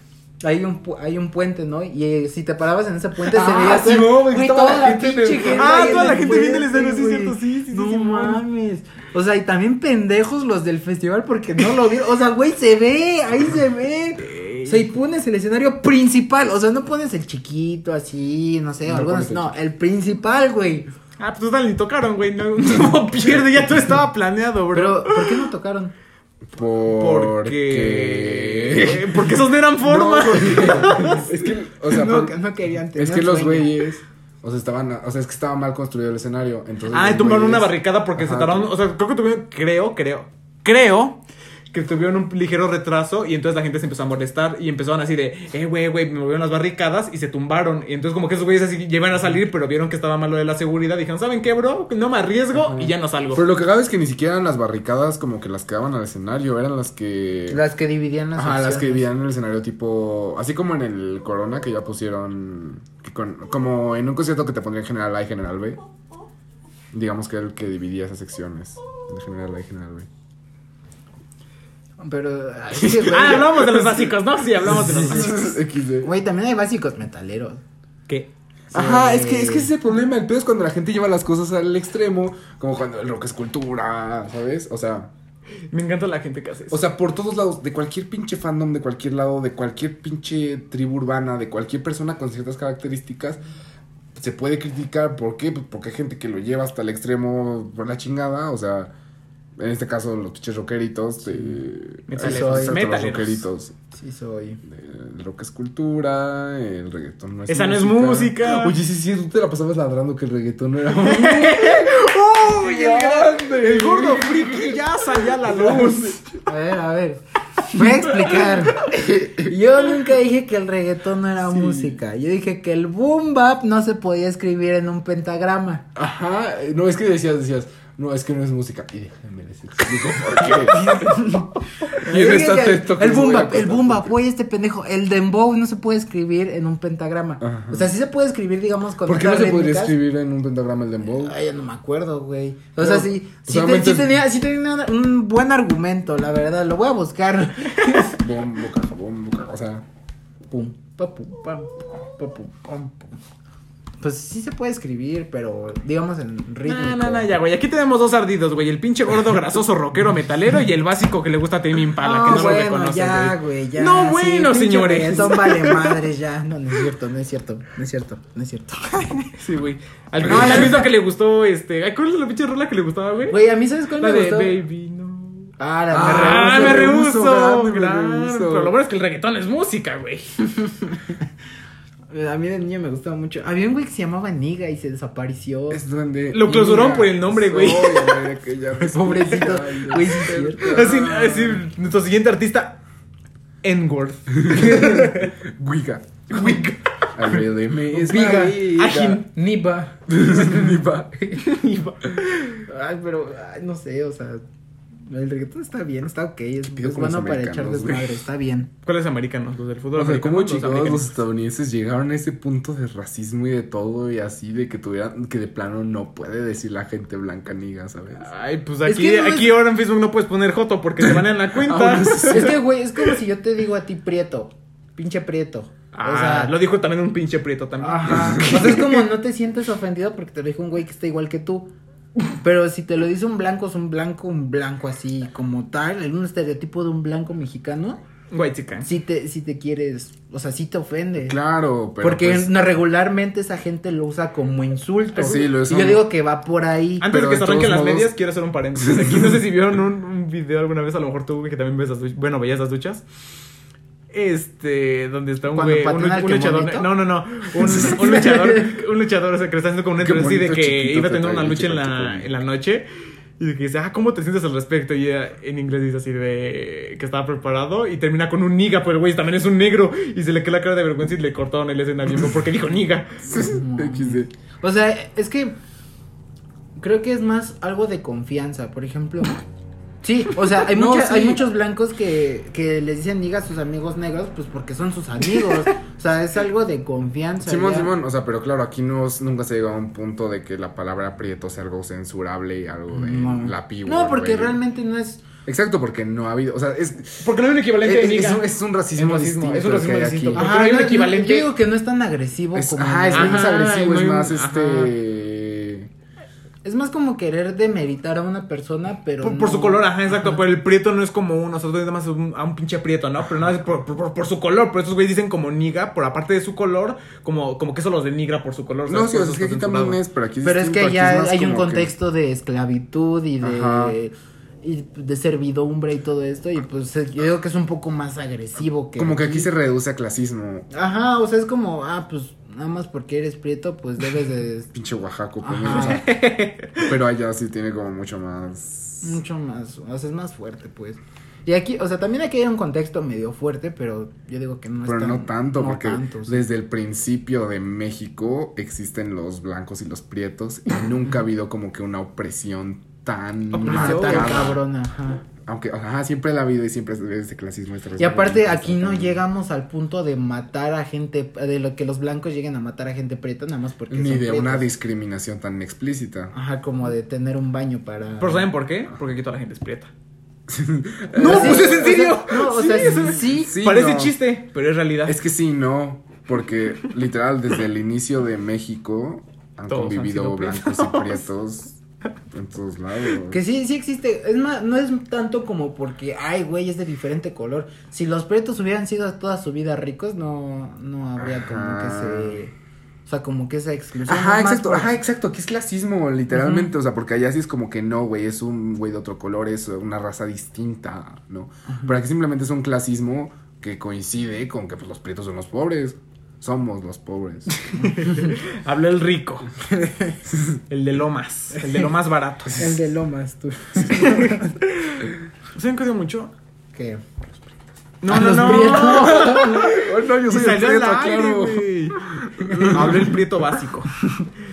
hay un, pu- hay un puente, ¿no? Y eh, si te parabas en ese puente se Ah, veía sí, todo- no, güey, toda la la gente en pinche gente. Ah, toda la gente viendo el escenario, sí, cierto, sí, sí, sí, No sí, mames. O sea, y también pendejos los del festival porque no lo vieron. O sea, güey, se ve, ahí se ve. O sea, y pones el escenario principal. O sea, no pones el chiquito así, no sé, No algunos. No, el principal, güey. Ah, pues total, ni tocaron, güey. No, no pierde, ya todo estaba planeado, bro. Pero, ¿por qué no tocaron? Porque. Porque esos no eran formas. es que, o sea, no, por- no querían tener es que los güeyes, o sea, estaban, o sea, es que estaba mal construido el escenario, entonces. Ah, tumbaron una barricada porque se tardaron. O sea, creo que tuvieron. Creo, creo. Creo que tuvieron un ligero retraso y entonces la gente se empezó a molestar y empezaron así de, eh, güey, güey, me movieron las barricadas y se tumbaron. Y entonces como que esos güeyes así llevan a salir, pero vieron que estaba mal lo de la seguridad. Dijeron, ¿saben qué, bro? No me arriesgo y ya no salgo. Pero lo que cabe es que ni siquiera eran las barricadas como que las que daban al escenario, eran las que. Las que dividían las Ajá, las que dividían el escenario tipo. Así como en el Corona que ya pusieron. que con- como en un concierto que te pondrían General A y General B. Digamos que era el que dividía esas secciones. De General A y General B. Pero, es que, güey, Ah, hablamos de los básicos, ¿no? Sí, hablamos de los básicos. XD. güey, también hay básicos metaleros. ¿Qué? Ajá, es que, es que ese es el problema. El peor es cuando la gente lleva las cosas al extremo. Como cuando el rock es cultura, ¿sabes? O sea. Me encanta la gente que hace eso. O sea, por todos lados, de cualquier pinche fandom, de cualquier lado, de cualquier pinche tribu urbana, de cualquier persona con ciertas características, se puede criticar. ¿Por qué? Pues porque hay gente que lo lleva hasta el extremo por la chingada. O sea, en este caso, los pinches rockeritos. Eh, exacto, Metaleros. Los rockeritos. Sí soy. El rock es cultura, el reggaetón no es Esa no es música. Oye, sí, sí, tú te la pasabas ladrando que el reggaetón no era ¡Uy, el, grande! El gordo friki ya salía la luz. A ver, a ver. Voy a explicar. Yo nunca dije que el reggaetón no era música. Yo dije que el boom bap no se podía escribir en un pentagrama. Ajá, no, es que decías, decías, no, es que no es música. Y déjenme les explico por qué. y en Yo dije esta que texto que el les boom voy a bap, el bap, güey, este pendejo. El dembow no se puede escribir en un pentagrama. Ajá. O sea, sí se puede escribir, digamos, con ¿Por qué no se podría escribir en un pentagrama el dembow? Ay, ya no me acuerdo, güey. O sea, sí, sí, te- tenía, sí tenía un buen argumento, la verdad. Lo voy a buscar. Bombo, caja, bombo, caja, o sea... Pum, pa, pum, pam, pa, pum, pam, pum. Pues sí se puede escribir, pero digamos en ritmo. No, no, no, ya, güey. Aquí tenemos dos ardidos, güey. El pinche gordo grasoso rockero metalero y el básico que le gusta a Tame Impala, que no lo bueno, reconoce, ya, güey. ya. No, bueno, señores. reggaetón vale madres, ya. No, no es cierto, no es cierto, no es cierto, no es cierto. Sí, güey. Al mismo que le gustó, este... ¿Cuál es la pinche rola que le gustaba, güey? Güey, a mí, ¿sabes cuál La me de gustó? Baby, no... Ah, la Ah, me rehuso. me rehuso. Pero lo bueno es que el reggaetón es música, güey. A mí de niño me gustaba mucho. Había un güey que se llamaba Niga y se desapareció. Es donde. Lo clausuraron por el nombre, güey. Pobrecito. Güey. Así, así, nuestro siguiente artista, Enworth. Wiga. Wiga. Al rey de me es Viga. Ajin, Niba. Ni pa. Ay, pero, ay, no sé, o sea. El reggaetón está bien, está ok. Es, es bueno para echar desmadre, está bien. ¿Cuáles americanos? Los del fútbol O sea, americano. cómo los chingados los estadounidenses llegaron a ese punto de racismo y de todo y así de que tuvieran que de plano no puede decir la gente blanca niga, ¿sabes? Ay, pues Es aquí, que no es- aquí ahora en Facebook no puedes poner Joto porque te van en la cuenta. Ah. Es que, güey, es como si yo te digo a ti prieto. Pinche prieto. Ah, o sea, lo dijo también un pinche prieto también. Ajá. O sea, es como no te sientes ofendido porque te lo dijo un güey que está igual que tú. Pero si te lo dice un blanco, es un blanco, un blanco así como tal, en un estereotipo de un blanco mexicano, White chica. si te, si te quieres, o sea, si te ofende. Claro, pero porque pues, no, regularmente esa gente lo usa como insulto. Sí, lo y usan- yo digo que va por ahí. Antes Pero de que se arranquen las modos- medias, quiero hacer un paréntesis. Aquí no sé si vieron un, un video alguna vez, a lo mejor tú, que también ves las duchas. Bueno, veías las duchas. Este, donde está un güey, un, un luchador. bonito. No, no, no. Un, un luchador, un luchador, o sea, que le está haciendo como una Qué entrevista así de que iba a te tener una lucha en la, en la noche. Y de que dice, ah, ¿cómo te sientes al respecto? Y ella en inglés dice así de que estaba preparado y termina con un niga, pero el güey también es un negro. Y se le queda la cara de vergüenza y le cortaron el escena bien porque dijo niga. O sea, es que creo que es más algo de confianza, por ejemplo. Sí, o sea, hay, No, mucha- sí. hay muchos blancos que, que les dicen diga a sus amigos negros, pues porque son sus amigos. O sea, es algo de confianza. Simón, ya. Simón, o sea, pero claro, aquí no, nunca se llegó a un punto de que la palabra prieto sea algo censurable y algo de No. la pi No, porque realmente no es. Exacto, porque no ha habido, o sea, es, Porque no hay un equivalente es, de niga. es un, es un racismo, distinto. es un racismo hay distinto. aquí. Porque no hay un equivalente. Yo digo que no es tan agresivo Es, como. ajá, es menos Ajá, agresivo, no es más ajá. este. Es más como querer demeritar a una persona, pero. Por, por no- su color, ajá, exacto. Pero el prieto no es como uno, o sea, más a un pinche prieto, ¿no? Pero nada es por, por, por su color. Pero estos güeyes dicen como niga, por aparte de su color, como, como que eso los denigra por su color. No, sí, o sea, es que aquí también es, pero aquí es Pero es que más hay un que- contexto de esclavitud y Ajá. de. Y de servidumbre y todo esto. Y pues yo digo que es un poco más agresivo que. Como que aquí se reduce a clasismo. Ajá, o sea, es como, ah, pues nada más porque eres prieto, pues debes de. Pinche Oaxaco, pues, pero allá sí tiene como mucho más. Mucho más, o sea, es más fuerte, pues. Y aquí, o sea, también aquí hay un contexto medio fuerte, pero yo digo que no es Pero no tanto, no porque tanto, sí. desde el principio de México existen los blancos y los prietos y nunca ha habido como que una opresión tan Opresión. cabrona, ajá. Aunque, ajá, siempre la ha habido y siempre es este clasismo. este Y aparte aquí no llegamos al punto de matar a gente, de lo que los blancos lleguen a matar a gente preta, nada más porque Ni son de una discriminación tan explícita. Ajá, como de tener un baño para... ¿Pero saben por qué? Porque aquí toda la gente es prieta. No, pues es en serio. no, o Sí, sea, sí, Sí, Parece no. chiste, pero es realidad. Es que sí, no. Porque literal, desde el inicio de México han Todos convivido blancos y prietos en todos lados. Que sí, sí existe. Es más, no es tanto como porque, ay, güey, es de diferente color. Si los pretos hubieran sido toda su vida ricos, no, no habría como que se. O sea, como que esa exclusión. Ajá, exacto, por- ajá, exacto, aquí es clasismo, literalmente, o sea, porque allá sí es como que no, güey, es un güey de otro color, es una raza distinta, ¿no? Pero aquí simplemente es un clasismo que coincide con que pues, los prietos son los pobres, somos los pobres. Habló el rico. el de lo más. El de lo más barato. El de Lomas, tú. ¿Saben qué odio mucho? ¿Qué? No, no, los no. prietos. oh, no, yo Y soy el prieto, claro. Hablé el prieto básico.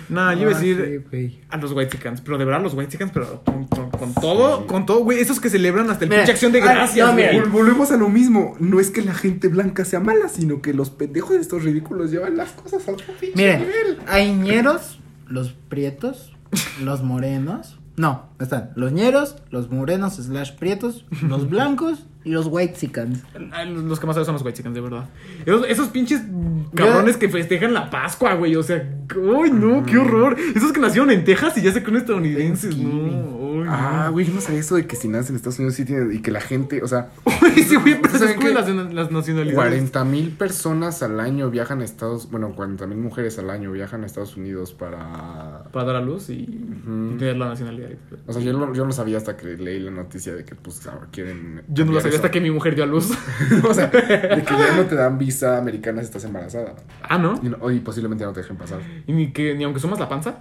No, yo iba a Ah, decir sí, a los White Chickens, pero de verdad los White Chickens, pero con, con- con todo, con todo, güey, esos que celebran hasta el Mira, pinche acción de gracias, no, güey. Volvemos a lo mismo, no es que la gente blanca sea mala, sino que los pendejos de estos ridículos llevan las cosas a otro pinche Miren, nivel. hay ñeros, los prietos, los morenos. No, están los ñeros, los morenos slash prietos, los blancos y los white Ah, Los que más saben son los White Chickens, de verdad. Esos, esos pinches cabrones que festejan la Pascua, güey. O sea, ¡ay, no! ¡Qué horror! Esos que nacieron en Texas y ya se creen estadounidenses, no. Ah, güey, yo no sabía eso de que si naces en Estados Unidos sí. Y que la gente, o sea, Ese güey apenas ¿Saben descubre qué? las, las nacionalidades. 40 mil personas al año viajan a Estados Bueno, 40 mil mujeres al año viajan a Estados Unidos para. Para dar a luz y, tener la nacionalidad. O sea, yo no, yo no sabía hasta que leí la noticia de que, pues, ahora quieren. Yo no lo sabía eso. hasta que mi mujer dio a luz. o sea, de que ya no te dan visa americana si estás embarazada. ah, ¿no? Y, no- y posiblemente ya no te dejen pasar. Y ni que ni aunque sumas la panza.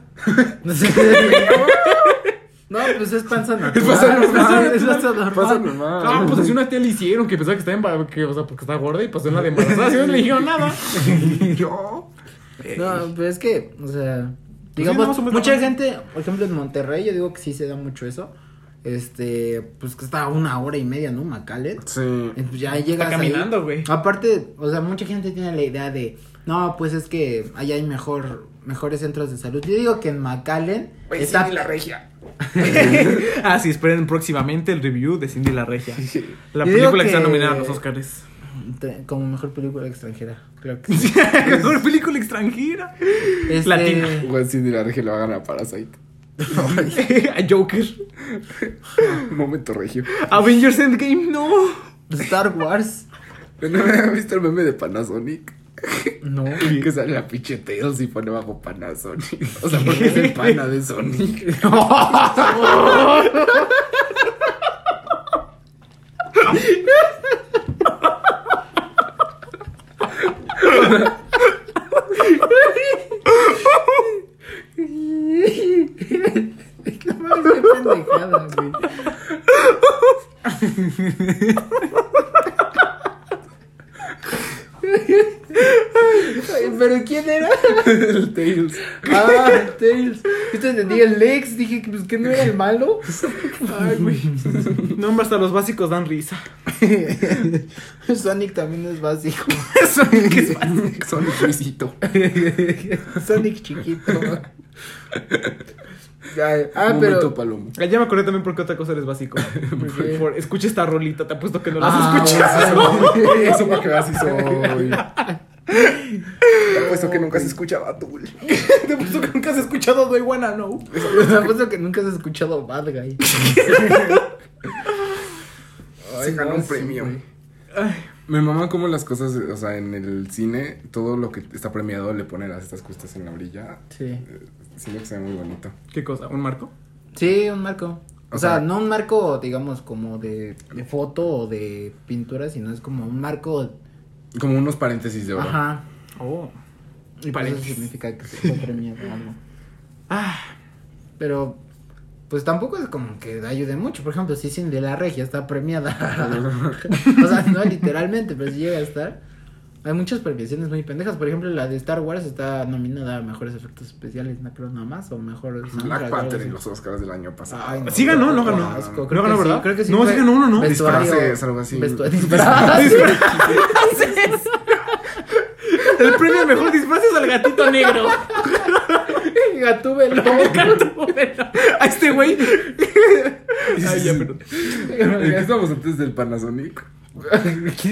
No. No, pues es panza natural. panza normal. Es panza normal. Pasa normal. Ah, pues así una tía le hicieron que pensaba que estaba embarazada, que, o sea, porque está gorda y pasó en la de embarazada. así no le dijeron nada. yo. No, pero es que, o sea, sí, digamos, no, mucha gente, por ejemplo, en Monterrey, yo digo que sí se da mucho eso. Este, pues que está a una hora y media, ¿no? Macale. Sí. Pues ya llegas Está caminando, güey. Aparte, o sea, mucha gente tiene la idea de, no, pues es que allá hay mejor, mejores centros de salud. Yo digo que en McAllen está la regia. ah, sí, esperen próximamente el review de Cindy la Regia. La Yo película que, está nominada a los Oscars. como mejor película extranjera. Creo que sí. Mejor película extranjera. Este, Latina. Si ni la regia le va a ganar a Parasite. a Joker. Momento regio. Avengers Endgame, no. Star Wars. ¿No había visto el meme de Panasonic? No. Que sale la pinche Tails y pone bajo Panasonic. O sea, porque es el pana de Sonic. No mames, qué pendejada, güey. Ay, Pero ¿quién era? el Tails. Ah, Tails. Yo te entendí el Lex, dije que pues que no era el malo. Ay, güey. No, hombre, hasta los básicos dan risa. Sonic también es básico. Sonic es básico. Sonic Luisito. Sonic chiquito. Ay, ah, Momento pero. palomo. Ah, Ya me acordé también por qué otra cosa eres básico. Por- escucha esta rolita, te apuesto que no la has Ah, escuchado. bueno. Eso para que veas si soy. Te apuesto que nunca se escuchaba Tool. Te apuesto que nunca has escuchado Do I Wanna Know. Me apuesto que nunca has escuchado Bad Guy. Se ganó no, un sí, premio. Ay, Me maman como las cosas, o sea, en el cine, todo lo que está premiado le ponen a estas costas en la orilla. Sí. Siento que se ve muy bonito. ¿Qué cosa? ¿Un marco? Sí, un marco. O, O sea, sea- no un marco, digamos, como de, de foto o de pintura, sino es como un marco. Como unos paréntesis de oro. Ajá. Oh. Y por eso significa que se o algo. Ah, Pero, pues tampoco es como que ayude mucho. Por ejemplo, si Cindy la Regia está premiada. o sea, no literalmente, pero si llega a estar. Hay muchas premiaciones muy pendejas. Por ejemplo, la de Star Wars está nominada a mejores efectos especiales, no creo nada más. O mejor. Black Panther en los Oscars del año pasado. Ay, Sí ganó, no ganó. No Creo ganó, que sí, ¿verdad? Creo que sí. No, fue sí ganó uno, ¿no? Disfraces, algo así. disfraces. el premio al mejor disfraz es al gatito negro. Gatúbelo. A este güey. Ay, ya, perdón. ¿En qué estamos antes del Panasonic?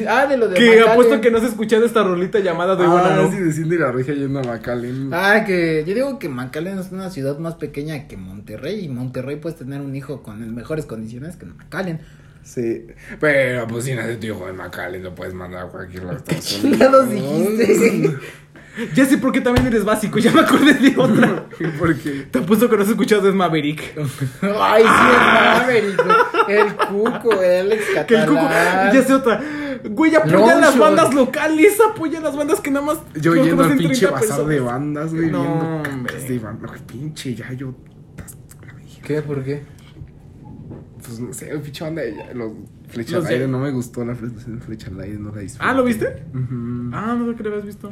Ah, de lo de Que apuesto que no has escuchado esta rolita llamada I Wanna Ah, Know. sí, de Cindy la regia yendo a McAllen. Ah, que yo digo que McAllen es una ciudad más pequeña que Monterrey y Monterrey puedes tener un hijo con mejores condiciones que McAllen. Sí. Pero pues si nace tu hijo en McAllen, lo puedes mandar a cualquier lado. de Estados Ya los Unidos. dijiste. Ya sé por qué también eres básico, ya me acordé de otra. Porque Te apuesto que no has escuchado es Maverick. Ay, sí, es Maverick. El Cuco, el Alex Que el cuco. Ya sé otra. Güey, apoya las bandas locales, apoya las bandas que nada más. yo yendo al pinche 30 bazar de bandas, güey, No, viendo de bandas. Pinche, ya yo. ¿Qué? ¿Por qué? Pues no sé, pinche banda de los Flecha al aire, no me gustó la fle- flecha al aire, no la disfruté. Ah, ¿lo viste? Ah, no sé que lo habías visto.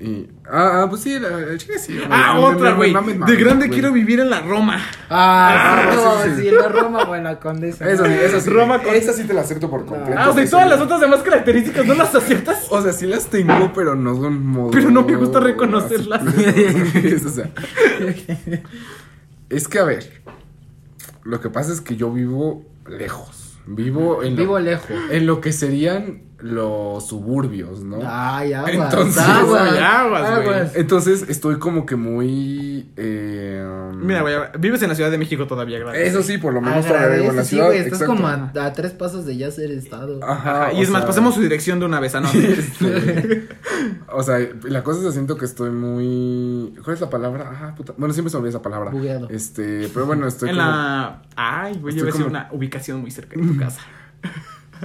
Y, ah, ah, pues sí, la, la chica sí. Ah, Me- otra, güey. De grande quiero vivir en la Roma. Ah, Ah, no, sí, sí. sí, la Roma o en la Condesa. Eso, sí, eso sí. Roma con- Esa sí te la acepto por completo. Ah, o sea, y todas las otras demás características no las aceptas. O sea, sí las tengo, pero no son modo. Pero no me gusta reconocerlas. o sea, es que, a ver. Lo que pasa es que yo vivo lejos. Vivo en, Vivo lo, lejos. en lo que serían los suburbios, ¿no? Ay, aguas, Entonces, aguas, ay, aguas, güey. Entonces estoy como que muy... eh, Mira, güey, vives en la Ciudad de México todavía, gracias. Eso sí, por lo menos todavía vivo en la sí, ciudad. güey, estás exacto. como a, a tres pasos de ya ser estado. Ajá, Ajá, y es más, pasemos su dirección de una vez, ¿ah, ¿no? este, o sea, la cosa es que siento que estoy muy... ¿Cuál es la palabra? Ah, puta. Bueno, siempre se me olvida esa palabra. Bugueado. Este, pero bueno, estoy en como... la... Ay, güey, yo voy a decir como- una ubicación muy cerca de tu casa.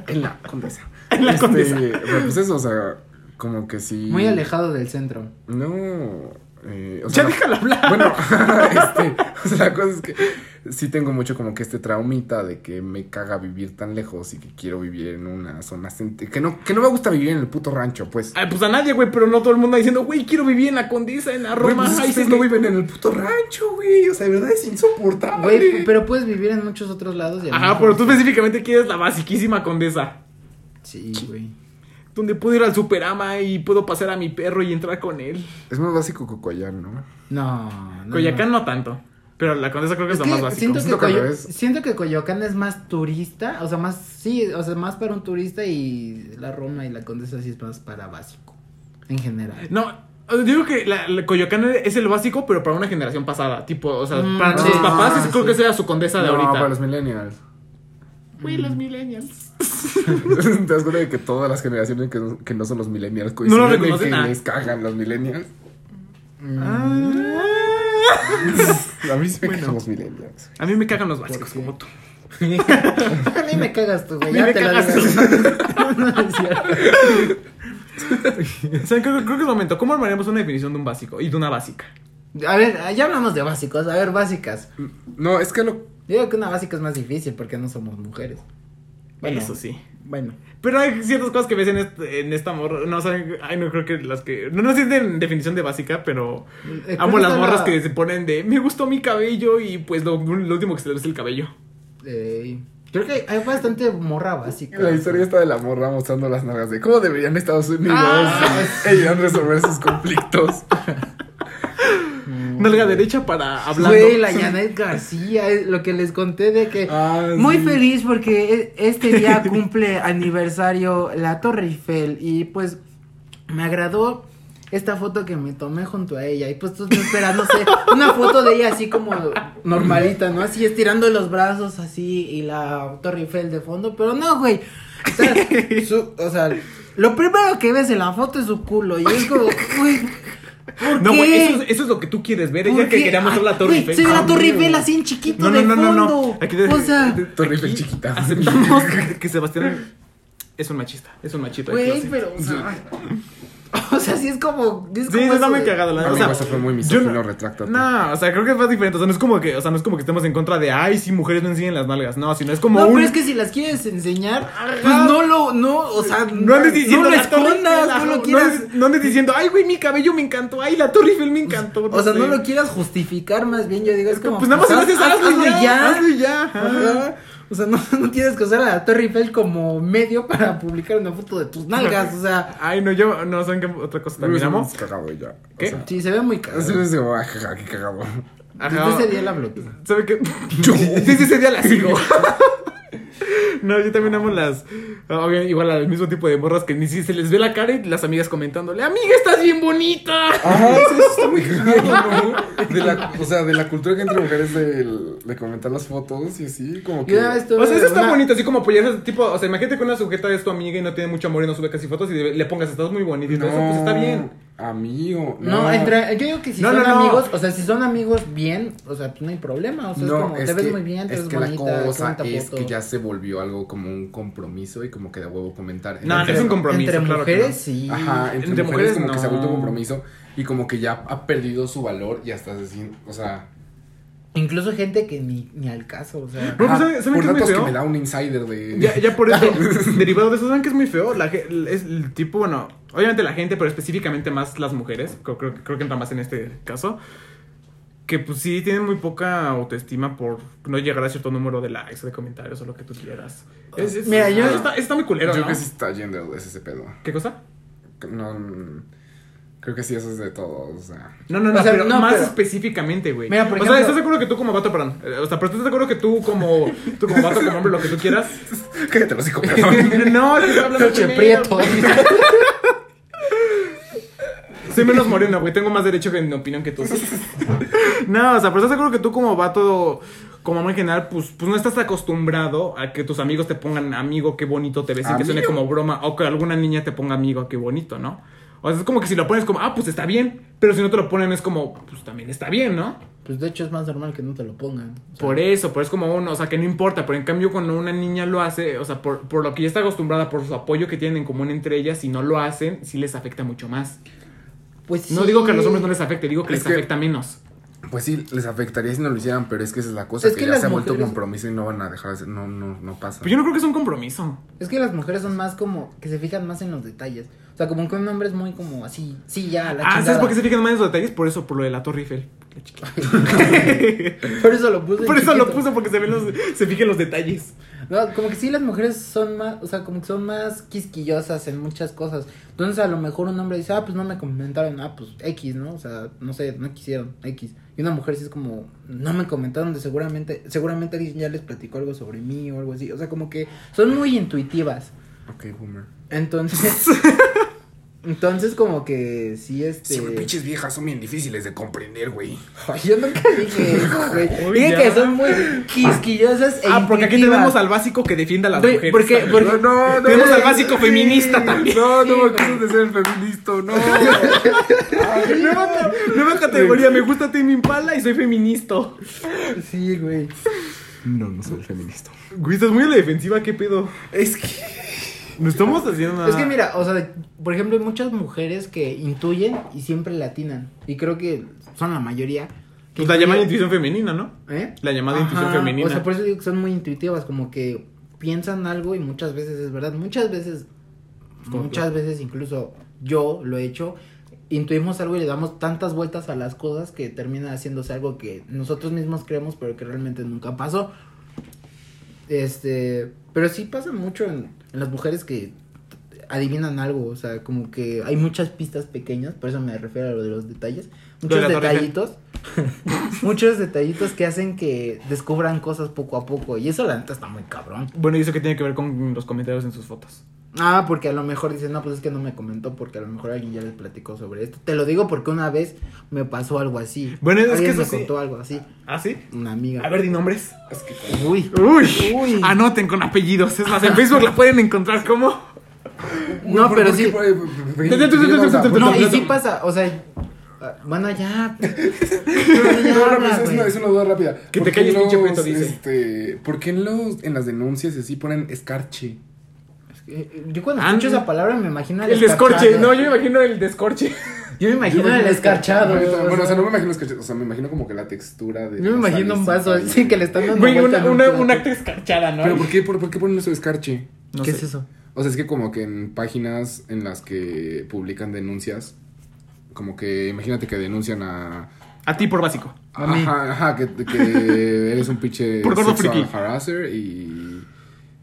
En la condesa. En la Este, Condesa. pero pues eso, o sea, como que sí... Muy alejado del centro. No... eh, o Ya sea, no- déjala hablar. Bueno, este, o sea, la cosa es que sí tengo mucho como que este traumita de que me caga vivir tan lejos y que quiero vivir en una zona. Que no, que no me gusta vivir en el puto rancho, pues. Ay, pues a nadie, güey, pero no todo el mundo diciendo, güey, quiero vivir en la Condesa, en la Roma. pues Ay, ustedes no viven en el puto rancho, güey. O sea, de verdad es insoportable. Güey, pero puedes vivir en muchos otros lados. y Ajá, pero tú específicamente quieres la basiquísima Condesa. Sí, güey. Donde puedo ir al Superama y puedo pasar a mi perro y entrar con él. Es más básico Cocoyán, ¿no? No, no. Coyacán no. no tanto. Pero la Condesa creo que es, Es lo más que básico. siento que, Siento que Coyo- siento que Coyoacán es más turista, o sea, más, sí, o sea, más para un turista y la Roma y la Condesa sí es más para básico, en general. No, digo que la, la Coyoacán es el básico, pero para una generación pasada. Tipo, o sea, Mm, para sí, nuestros papás sí, creo que sea su Condesa de no, ahorita. para los millennials. Güey, los millennials. ¿Te das cuenta de que todas las generaciones que no, que no son los millennials No lo coinciden en reconocen, que ah. les cagan los millennials? Ah. A mí sí me Bueno. cagan los millennials. A mí me cagan los básicos como tú. A mí me cagas tú, güey, ya me te la cagas digo. No, no es cierto. O sea, creo, creo que es momento. ¿Cómo armaríamos una definición de un básico y de una básica? A ver, ya hablamos de básicos, a ver, básicas. No, es que lo... Digo que una básica es más difícil porque no somos mujeres. Bueno, Eso sí. Bueno. Pero hay ciertas cosas que ves en, este, en esta morra. No, saben. Ay, no creo que las que. No, no tienen definición de básica, pero. Eh, amo las morras la- que se ponen de. Me gustó mi cabello y pues lo, lo último que se le ve es el cabello. Eh, creo que hay bastante morra básica. La historia está de la morra mostrando las nalgas de cómo deberían Estados Unidos Ah. ellos resolver sus conflictos. Nalga derecha para hablando. Güey, la Janet García, es lo que les conté de que Ah, muy sí. feliz porque e- este día cumple aniversario la Torre Eiffel y pues me agradó esta foto que me tomé junto a ella y pues tú esperando no sé, una foto de ella así como normalita, ¿no? Así estirando los brazos así y la Torre Eiffel de fondo, pero no, güey. O sea, su- o sea, lo primero que ves en la foto es su culo y es como, güey, ¿por No, güey, eso, es- eso es lo que tú quieres ver. Ella ¿Por que qué? quería mostrar la Torre Eiffel. Se ve la Ah, Torre. Eiffel así en chiquito No, no, de no, no, no. Aquí o sea, Torre Eiffel chiquita. Aceptamos que, que Sebastián es un machista. Es un machito. güey, pero, o sea, o sea, sí es como, es Sí, como está eso muy de- cagado. La, o Amigo, sea, eso fue muy yo misógino, no- retráctate. No, o sea, creo que es más diferente. O sea, no es como que, o sea, no es como que estemos en contra de, ay, sí, mujeres no enseñan las nalgas. No, sino es como No, un... pero es que si las quieres enseñar, pues no lo, no, o sea, No andes diciendo no lo escondas, no lo quieras, no andes diciendo, ay, güey, mi cabello me encantó, ay, la Torre Eiffel me encantó. o sea, sé. no lo quieras justificar, más bien yo digo, es como, Pues nada más haz- haces haz- hazlo hazlo ya. Hazlo ya. ajá. Ajá. O sea, no, no tienes que usar a la Torre Eiffel como medio para publicar una foto de tus nalgas, o sea, Ay, no, yo, no, ¿saben qué otra cosa también amo? Cagado ya. ¿Qué? O sea, sí, se ve muy es como, ah, jaja, qué cagado. Desde ese día la bloqueé. ¿Sabe qué? Desde ese día la sigo. No, yo también amo las. igual al mismo tipo de morras que ni si se les ve la cara y las amigas comentándole: ¡Amiga, estás bien bonita! Ajá, eso está muy. De la, o sea, de la cultura que entre mujeres de, de comentar las fotos y así, como que... O sea, eso está una- bonito, así como apoyarse. Tipo, o sea, imagínate que una sujeta es tu amiga y no tiene mucho amor y no sube casi fotos y le pongas: Estás muy bonita y todo eso, pues está bien. Amigo, No, entre, yo digo que si No, son no, no. amigos, o sea, si son amigos bien, o sea, pues no hay problema, o sea, es como, te ves muy bien, te es ves que bonita, la cosa es foto. que ya se volvió algo como un compromiso y como que de huevo comentar. No, no es un compromiso. Entre claro mujeres, no. sí. Ajá, entre, Entre mujeres, mujeres, como que se ha vuelto no. un compromiso y como que ya ha perdido su valor y hasta así, o sea, Incluso gente que ni, ni al caso, o sea. Pero, pues, ajá, ¿saben- saben por qué es muy datos que me da un insider de Ya, ya por eso, derivado de eso, ¿saben que es muy feo? La, es el tipo, bueno, obviamente la gente, pero específicamente más las mujeres, creo, creo, creo que entra más en este caso, que pues sí tienen muy poca autoestima por no llegar a cierto número de likes, de comentarios o lo que tú quieras. Es- es- Mira, yo- Está, está muy culero, Yo ¿no? que sí está yendo es ese pedo. ¿Qué cosa? No, Creo que sí, eso es de todos, o sea. No, no, no, O sea, pero no, más pero- específicamente, güey. Mira, por o sea, ejemplo- ¿estás de acuerdo que tú como vato, perdón? eh, O sea, pero ¿estás de acuerdo que tú como, tú como vato, como hombre, lo que tú quieras? Cállate los hocico, perdón. no, es que estoy hablando prieto. Soy menos moreno, güey. Tengo más derecho que en opinión que tú. no, o sea, pero estás seguro que tú como vato, como hombre en general, pues, pues no estás acostumbrado a que tus amigos te pongan amigo, qué bonito te ves y que suene como broma. O que alguna niña te ponga amigo, qué bonito, ¿no? O sea, es como que si lo pones como, ah, pues está bien. Pero si no te lo ponen es como, pues también está bien, ¿no? Pues de hecho es más normal que no te lo pongan. O sea, Por eso, pero es como uno, o sea, que no importa, pero en cambio cuando una niña lo hace, o sea, por, por lo que ya está acostumbrada, por su apoyo que tienen en común entre ellas, si no lo hacen, sí les afecta mucho más. Pues No sí. digo que a los hombres no les afecte, digo que Es les que- afecta menos. Pues sí, les afectaría si no lo hicieran, pero es que esa es la cosa, Es que, que ya las se ha vuelto mujeres- compromiso y no van a dejar de hacer, no, no, no pasa. Pues yo no creo que es un compromiso. Es que las mujeres son más como que se fijan más en los detalles. O sea, como que un hombre es muy como así, sí, ya, la Ah, ¿sabes chingada. por qué se fijan más en los detalles? Por eso, por lo de la Torre Eiffel. La chiquita. Por eso lo puse. en Por eso lo puso, porque se ven los, se fijan los detalles. No, como que sí las mujeres son más, o sea, como que son más quisquillosas en muchas cosas. Entonces a lo mejor un hombre dice, ah, pues no me comentaron, ah, pues X, ¿no? O sea, no sé, no quisieron, X. Y una mujer sí es como, no me comentaron de seguramente, seguramente alguien ya les platicó algo sobre mí o algo así. O sea, como que son muy intuitivas. Ok, boomer. Entonces, entonces como que sí, este... Sí, güey, pinches viejas son bien difíciles de comprender, güey. Ay, Yo nunca dije eso, güey. Dije ya. que son muy quisquillosas e Ah, porque aquí tenemos al básico que defienda a las mujeres. porque- porque- no, no. Tenemos al básico feminista también. No, no Sí, me acuso de ser feminista, no. Nueva, nueva categoría, me gusta Tim Impala y soy feminista. Sí, güey. No, no soy feminista. Güey, estás muy a la defensiva, ¿qué pedo? Es que. No estamos haciendo nada. Es que mira, o sea, por ejemplo, hay muchas mujeres que intuyen y siempre le atinan. Y creo que son la mayoría. que Pues la llamada intuición femenina, ¿no? ¿Eh? La llamada Ajá, intuición femenina. O sea, por eso digo que son muy intuitivas, como que piensan algo y muchas veces es verdad. Muchas veces, ¿Cómo muchas veces incluso yo lo he hecho. Intuimos algo y le damos tantas vueltas a las cosas que termina haciéndose algo que nosotros mismos creemos, pero que realmente nunca pasó. Este, pero sí pasa mucho en, las mujeres que adivinan algo, o sea, como que hay muchas pistas pequeñas, por eso me refiero a lo de los detalles, muchos detallitos, muchos detallitos que hacen que descubran cosas poco a poco, y eso la neta está muy cabrón. Bueno, ¿y eso qué tiene que ver con los comentarios en sus fotos? Ah, porque a lo mejor dicen, no, pues es que no me comentó porque a lo mejor alguien ya les platicó sobre esto. Te lo digo porque una vez me pasó algo así. Bueno, es que Alguien eso me sí. contó algo así, ¿Ah, sí? una amiga. A ver, di nombres. Es que. Uy. Uy, Uy. anoten con apellidos. Es más, en Facebook la pueden encontrar como. No, pero sí. No, y sí pasa, o sea, bueno, ya. Bueno, ya es, una, es una duda rápida. Que ¿Por te qué calles, en pinche los, prieto, dice. Este, ¿Por qué en, los, en las denuncias así ponen escarche? Eh, Yo cuando Ah, escucho no. esa palabra me imagino al El descorche. escarchado. No, yo me imagino el descorche. Yo me imagino el escarchado. Bueno, o sea, no me imagino escarche, o sea, me imagino como que la textura de. Yo me imagino un vaso y- que le están dando Güey, una, una, una acta escarchada, ¿no? Pero ¿por qué, por, por qué ponen eso de escarche? No ¿Qué sé. es eso? O sea, es que como que en páginas en las que publican denuncias, como que imagínate que denuncian a... A ti por básico. A mí. Ajá, ajá, que, que eres un pinche Por gordo friki. harasser y,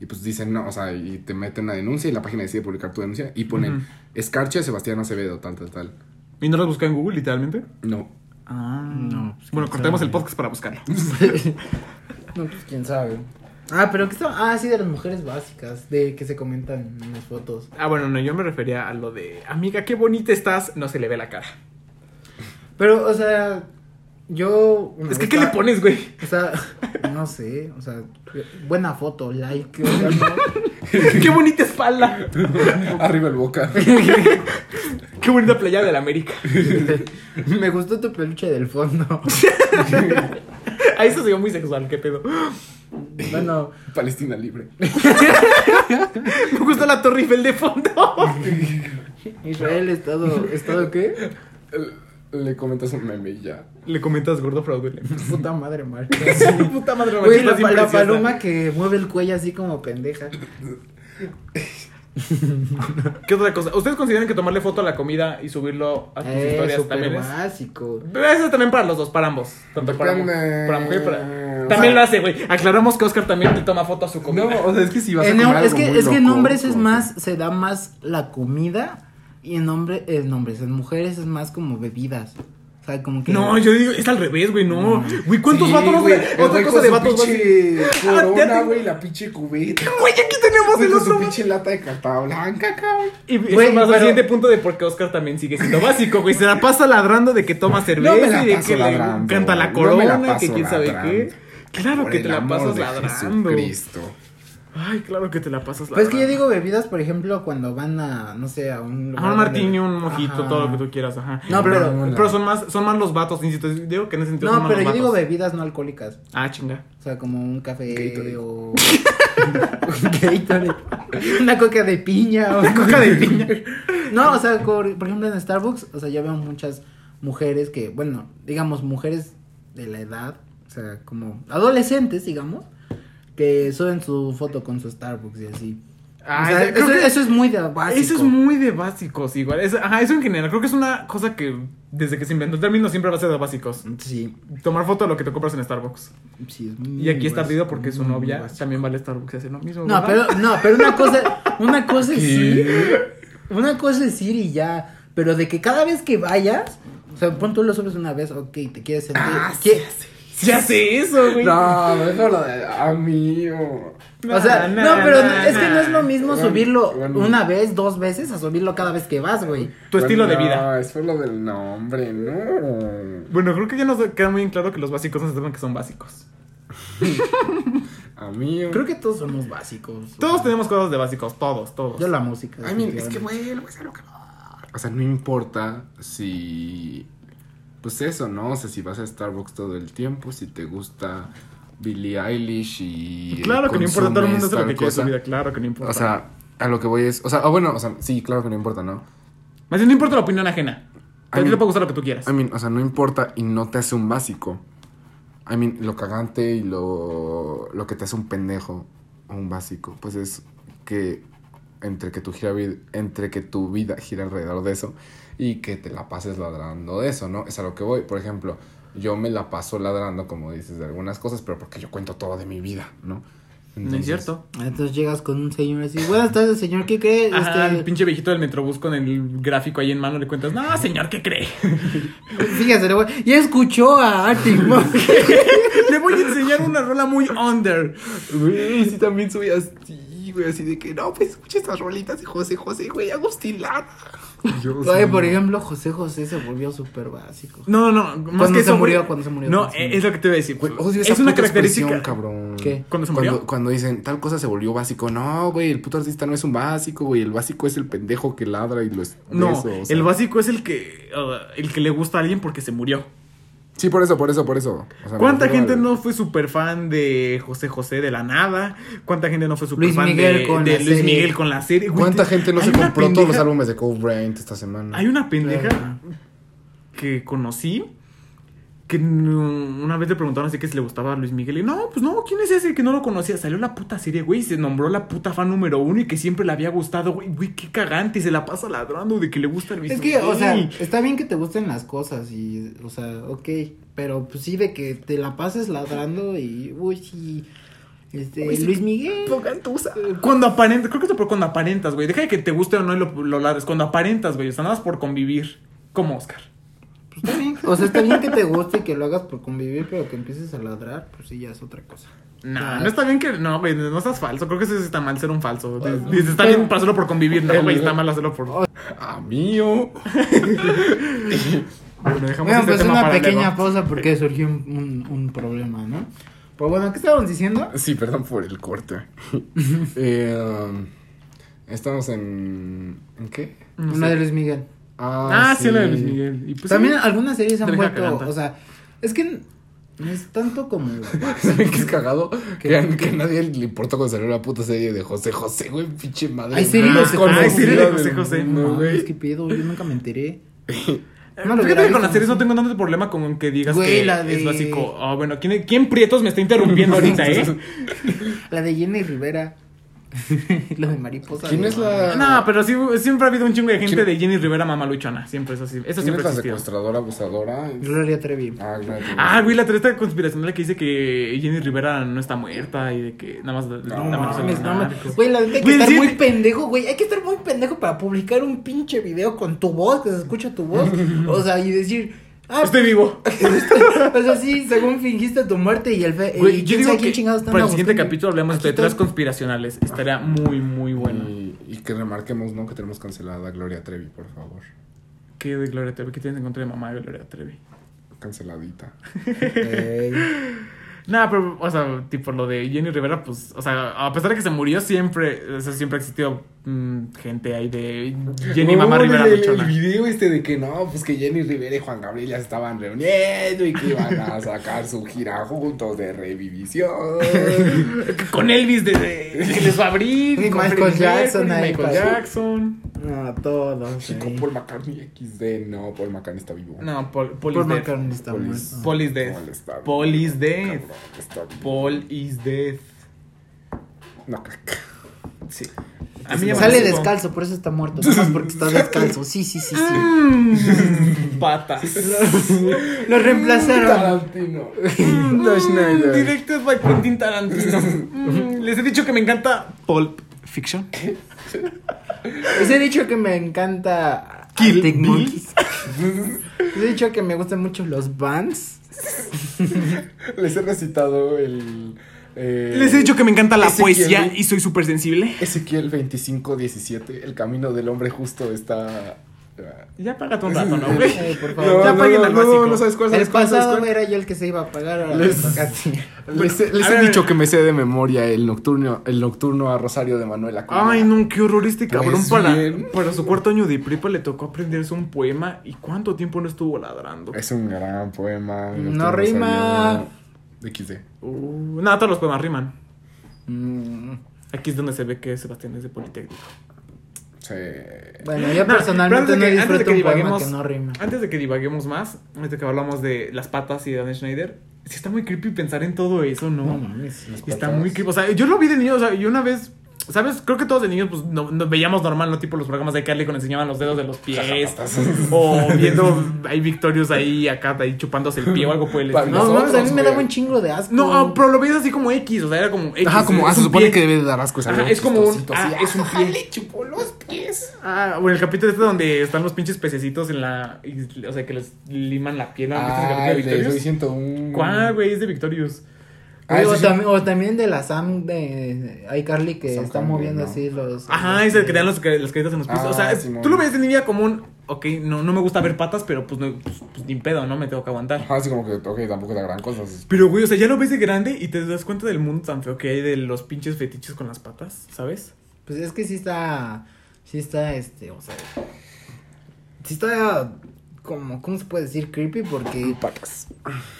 y pues dicen no, o sea, y te meten una denuncia y la página decide publicar tu denuncia y ponen Ujú. escarche a Sebastián Acevedo, tal, tal, tal. ¿Y no los busca en Google, literalmente? No. Ah, No, pues, Bueno, cortemos sabe. el podcast para buscarlo. No, pues quién sabe. Ah, pero que está. Ah, sí, de las mujeres básicas, de que se comentan en las fotos. Ah, bueno, no, yo me refería a lo de, amiga, qué bonita estás, no se le ve la cara. Pero, o sea, yo. Es que, ¿qué le estaba- pones, güey? O sea, no sé, o sea, buena foto, like. o sea, no. qué bonita espalda. Arriba el boca. Qué bonita playa de la América. Me gustó tu peluche del fondo. Ahí eso se vio muy sexual, qué pedo. Bueno, Palestina libre. Me gustó la Torre Eiffel de fondo. Israel, ¿estado, ¿estado qué? Le comentas un meme y ya. Le comentas gordo fraudulento. Puta madre, Mar. Puta madre, Güey, la, la paloma que mueve el cuello así como pendeja. ¿Qué otra cosa? ¿Ustedes consideran que tomarle foto a la comida y subirlo a tus Eh, historias también es? básico. Eso también para los dos, para ambos. Tanto para, para mujer y para. O También sea- lo hace, güey. Aclaramos que Oscar también le toma foto a su comida. No, o sea, es que si vas a En- comer es algo que, muy es que en hombres es más, se da más la comida Y en hombre, en hombres, en mujeres es más como bebidas. O sea, como que. No, yo digo, es al revés, güey, no. Güey, ¿cuántos Sí, vatos güey, Otra güey cosa de vatos pinche Ah, corona, güey, la pinche cubeta. Güey, aquí tenemos Güey, el su otro. pinche lata de carta blanca, cabrón. Y eso Güey, más al siguiente punto de por qué Oscar también sigue siendo básico, güey. Se la pasa ladrando de que toma cerveza No y de que ladrando, le canta la güey. No corona, que quién sabe ladrando. qué. Claro Por que te la pasas ladrando. Jesucristo. Ay, claro que te la pasas ladrando. Pues es que yo digo bebidas, por ejemplo, cuando van a, no sé, a un lugar Ah, un martini, un mojito, Ajá. todo lo que tú quieras, ajá. No, pero, pero- pero son más, son más los vatos, insisto. Digo que en ese sentido son No, más pero los yo digo bebidas no alcohólicas. Ah, chinga. O sea, como un café Gatorade. o un Gatorade. Una coca de piña o coca de piña. No, o sea, por, por ejemplo en Starbucks, o sea, yo veo muchas mujeres que, bueno, digamos mujeres de la edad, o sea, como adolescentes, digamos, que suben su foto con su Starbucks y así. Ah, o sea, eso, que- eso es muy de básico. Eso es muy de básicos, igual. Es- ajá, eso en general. Creo que es una cosa que desde que se inventó el término siempre va a ser de básicos. Sí, Tomar foto de lo que te compras en Starbucks. sí, es muy Y aquí está ardido porque su novia básico. también va al Starbucks y hace lo mismo. No, ¿verdad? pero, no, pero una cosa, una cosa es ir, una cosa es ir y ya, pero de que cada vez que vayas, o sea, pon tú lo subes una vez, ok, te quieres sentir, Ah, ¿qué- Sí hace eso, güey. No, déjalo de amigo. O sea, No, no, no, pero no, es que no es lo mismo Bueno, subirlo bueno. una vez, dos veces, a subirlo cada vez que vas, güey. Tu estilo de No, vida. es por lo del nombre, no. Bueno, creo que ya nos queda muy en claro que los básicos no se sepan que son básicos. Amigo. Creo que todos somos básicos. Todos tenemos cosas de básicos, todos, todos. Yo la música. Mean, es que, güey, lo voy a hacer lo que O sea, no importa si. Pues eso, ¿no? O sea, si vas a Starbucks todo el tiempo, si te gusta Billie Eilish y. Claro que no importa, todo el mundo hace lo que quiere su vida, claro que no importa. O sea, a lo que voy es. O sea, ah, bueno, o sea, sí, claro que no importa, ¿no? Más bien no importa la opinión ajena. A ti te puede gustar lo que tú quieras. I mean, o sea, no importa y no te hace un básico. I mean, lo cagante y lo, lo que te hace un pendejo o un básico, pues es que entre que tu gira entre que tu vida gira alrededor de eso y que te la pases ladrando de eso, ¿no? Es a lo que voy. Por ejemplo, yo me la paso ladrando, como dices, de algunas cosas, pero porque yo cuento todo de mi vida, ¿no? no es Entonces, cierto. Entonces llegas con un señor así, buenas tardes, señor, ¿qué cree? Ajá, Este, el pinche viejito del metrobús con el gráfico ahí en mano le cuentas, no, señor, ¿qué cree? Fíjate, le voy- ya escuchó a Arctic le voy a enseñar una rola muy under. Güey, sí también soy así, güey, así de que no, pues escucha estas rolitas de José José, güey, Agustín Lara. Yo, Oye, sí. por ejemplo, José José se volvió súper básico. No, no. Más Cuando que se eso, murió, güey. cuando se murió, No, cuando eh, es lo que te voy a decir. Güey, odio esa es una característica. cabrón. ¿Qué? ¿Cuándo se cuando, murió? cuando dicen tal cosa se volvió básico. No, güey, el puto artista no es un básico, güey. El básico es el pendejo que ladra y lo es. No, eso, o sea. el básico es el que uh, el que le gusta a alguien porque se murió. Sí, por eso, por eso, por eso. O sea, me ¿Cuánta gente al- no fue súper fan de José José de la nada? ¿Cuánta gente no fue súper fan Miguel de, con de la Luis serie. Miguel con la serie? Güey, ¿Cuánta te- gente no se compró todos los álbumes de Cove Brain esta semana? Hay una pendeja Claro. que conocí que no- una vez le preguntaron así que si le gustaba a Luis Miguel y no, pues no, ¿quién es ese que no lo conocía? Salió la puta serie, güey, y se nombró la puta fan número uno y que siempre le había gustado, güey, güey, qué cagante, y se la pasa ladrando de que le gusta a Luis Es que, Miguel. o sea, está bien que te gusten las cosas y, o sea, ok, pero pues sí de que te la pases ladrando y, uy, sí, este, Uy, Luis Miguel. Cuando aparentas, creo que es por cuando aparentas, güey. Deja de que te guste o no y lo, lo ladres. Cuando aparentas, güey. O sea, nada más por convivir. Como Oscar. Pues está bien, o sea, está bien que te guste y que lo hagas por convivir, pero que empieces a ladrar, pues sí, ya es otra cosa. No, no está bien que. No, güey, no estás falso. Creo que eso sí está mal ser un falso. Dices, está bien para hacerlo por convivir. No, güey, está mal hacerlo por. Ah, mío. Bueno, dejamos Bueno, este pues tema una para pequeña luego. pausa porque surgió un, un, un problema, ¿no? Pues bueno, ¿qué estábamos diciendo? Sí, perdón por el corte. eh, um, estamos en. ¿En qué? No Una sé. de Luis Miguel. Ah, sí, la de Luis Miguel. Y pues, También sí. algunas series han vuelto, caganta. o sea, es que no es tanto como... ¿Saben qué es cagado? Que, a- que nadie le importó cuando salió la puta serie de José José, güey, pinche madre. Hay serie de más José José. Hay serie de José José. No, güey. es que pedo, yo nunca me enteré. No Fíjate que con las series no tengo tanto problema con que digas Güey, que la de- es básico. Ah, bueno, ¿quién, ¿quién Prietos me está interrumpiendo ahorita, eh? La de Jenny Rivera. Lo de mariposa. ¿Quién de es la- No, pero sí, siempre ha habido un chingo de gente ¿Quién- de Jenny Rivera mamaluchona. Siempre, eso sí. Eso ¿Quién siempre es la ha existido. secuestradora abusadora? Gloria Trevi. Ah, claro. Ah, güey, la treta conspiracional que dice que Jenny Rivera no está muerta y de que nada más. nada No más mames, no mames. narcos. Güey, la neta hay que Güey, estar sí, muy sí. pendejo, güey. Hay que estar muy pendejo para publicar un pinche video con tu voz, que se escucha tu voz. O sea, y decir. Ah, Estoy vivo. o sea, sí, según fingiste tu muerte y el fe. Güey, yo quién digo sabe quién que chingados para el siguiente buscando. capítulo hablemos de teorías conspiracionales. Estaría muy, muy bueno. Y, y que remarquemos, ¿no? Que tenemos cancelada a Gloria Trevi, por favor. ¿Qué de Gloria Trevi? ¿Qué tienes en contra de mamá de Gloria Trevi? Canceladita. Ey. Nada, pero, o sea, tipo lo de Jenny Rivera, pues, o sea, a pesar de que se murió, siempre, o sea, siempre ha existido mm, gente ahí de Jenny Mamá No, Rivera el, el video este de que no, pues que Jenny Rivera y Juan Gabriel ya se estaban reuniendo y que iban a sacar su gira juntos de revivisión. Con Elvis de, de- que les va a abrir. Y con Michael Jackson ahí Michael pasó. Jackson. No, todos. Y con. Paul McCartney XD. No, Paul McCartney está vivo. No, Paul, Paul, Paul is dead. McCartney está Paul is- muerto. Paul is dead. Paul está. Paul is dead. Cabrón, está vivo. Paul is dead. No, caca. Sí. A mí ya me Sale descalzo, por eso está muerto. Nada más porque está descalzo. Sí, sí, sí, sí. Mm, Patas. Lo reemplazaron. Tarantino. Mm, No, Schneider. Directed by Quentin Tarantino. Mm, Les he dicho que me encanta Pulp Fiction. Les he dicho que me encanta Kill Bill. Monkeys. Les he dicho que me gustan mucho los bands. Les he recitado el. eh, Les he dicho que me encanta la Ezequiel, poesía y soy súper sensible. Ezequiel 25-17. El camino del hombre justo está. Ya págate un rato, ¿no, güey? Ay, por No, favor. Ya no, paguen no, al no, básico. no sabes cuál, El sabes cuál, sabes pasado cuál. era yo el que se iba a pagar. Les-. Les, he- les a he ver. dicho que me sé de memoria el nocturno, el nocturno a Rosario de Manuel Acuña. Ay, no, qué horror este cabrón. Pues para, su cuarto año de prepa le tocó aprenderse un poema. ¿Y cuánto tiempo no estuvo ladrando? Es un gran poema. el No rima. XD. Uh, nada, todos los poemas riman. Mm, Aquí es donde se ve que Sebastián es de Politécnico. Sí. Bueno, yo personalmente no que- disfruto un poema que no rima. Antes de que divaguemos más, antes de que hablamos de las patas y de Dan Schneider, sí está muy creepy pensar en todo eso, ¿no? No mames. Está patas. muy creepy. O sea, yo lo vi de niño, o sea, yo una vez, ¿sabes? Creo que todos de niños, pues, no, veíamos normal, ¿no? Tipo los programas de Carly cuando enseñaban los dedos de los pies. o viendo, hay Victorios ahí, acá, ahí chupándose el pie o algo por el estilo. No, mames, a mí me daba un chingo de asco. No, ah, pero lo veías así como X, o sea, era como X. Ajá, como, ah, se supone pie. que debe de dar asco. es Ajá, es como un- ah, así, es un "Ah, pie". le chupó los pies. Ah, o el capítulo este donde están los pinches pececitos en la. y- o sea, que les liman la piel. ¿no? ¿Has visto ese Ah, capítulo de el de Victorious? Soy 101. ¿Cuál, güey? Es de Victorious. Ah, o, sí. también, o también de la Sam de iCarly que Sam está moviendo ¿no? así los. Ajá, es el que dan los, los créditos en los pies. Ah, o sea, Simón. tú lo ves de niña como un. Ok, no, no me gusta ver patas, pero pues, no, pues, pues, ni pedo, ¿no? Me tengo que aguantar. Ajá, así como que, ok, tampoco es la gran cosa. Pero, güey, o sea, ya lo ves de grande y te das cuenta del mundo tan feo que hay de los pinches fetiches con las patas, ¿sabes? Pues es que sí está. Sí está, este, o sea. Sí está. Como, ¿cómo se puede decir? Creepy porque. Patas.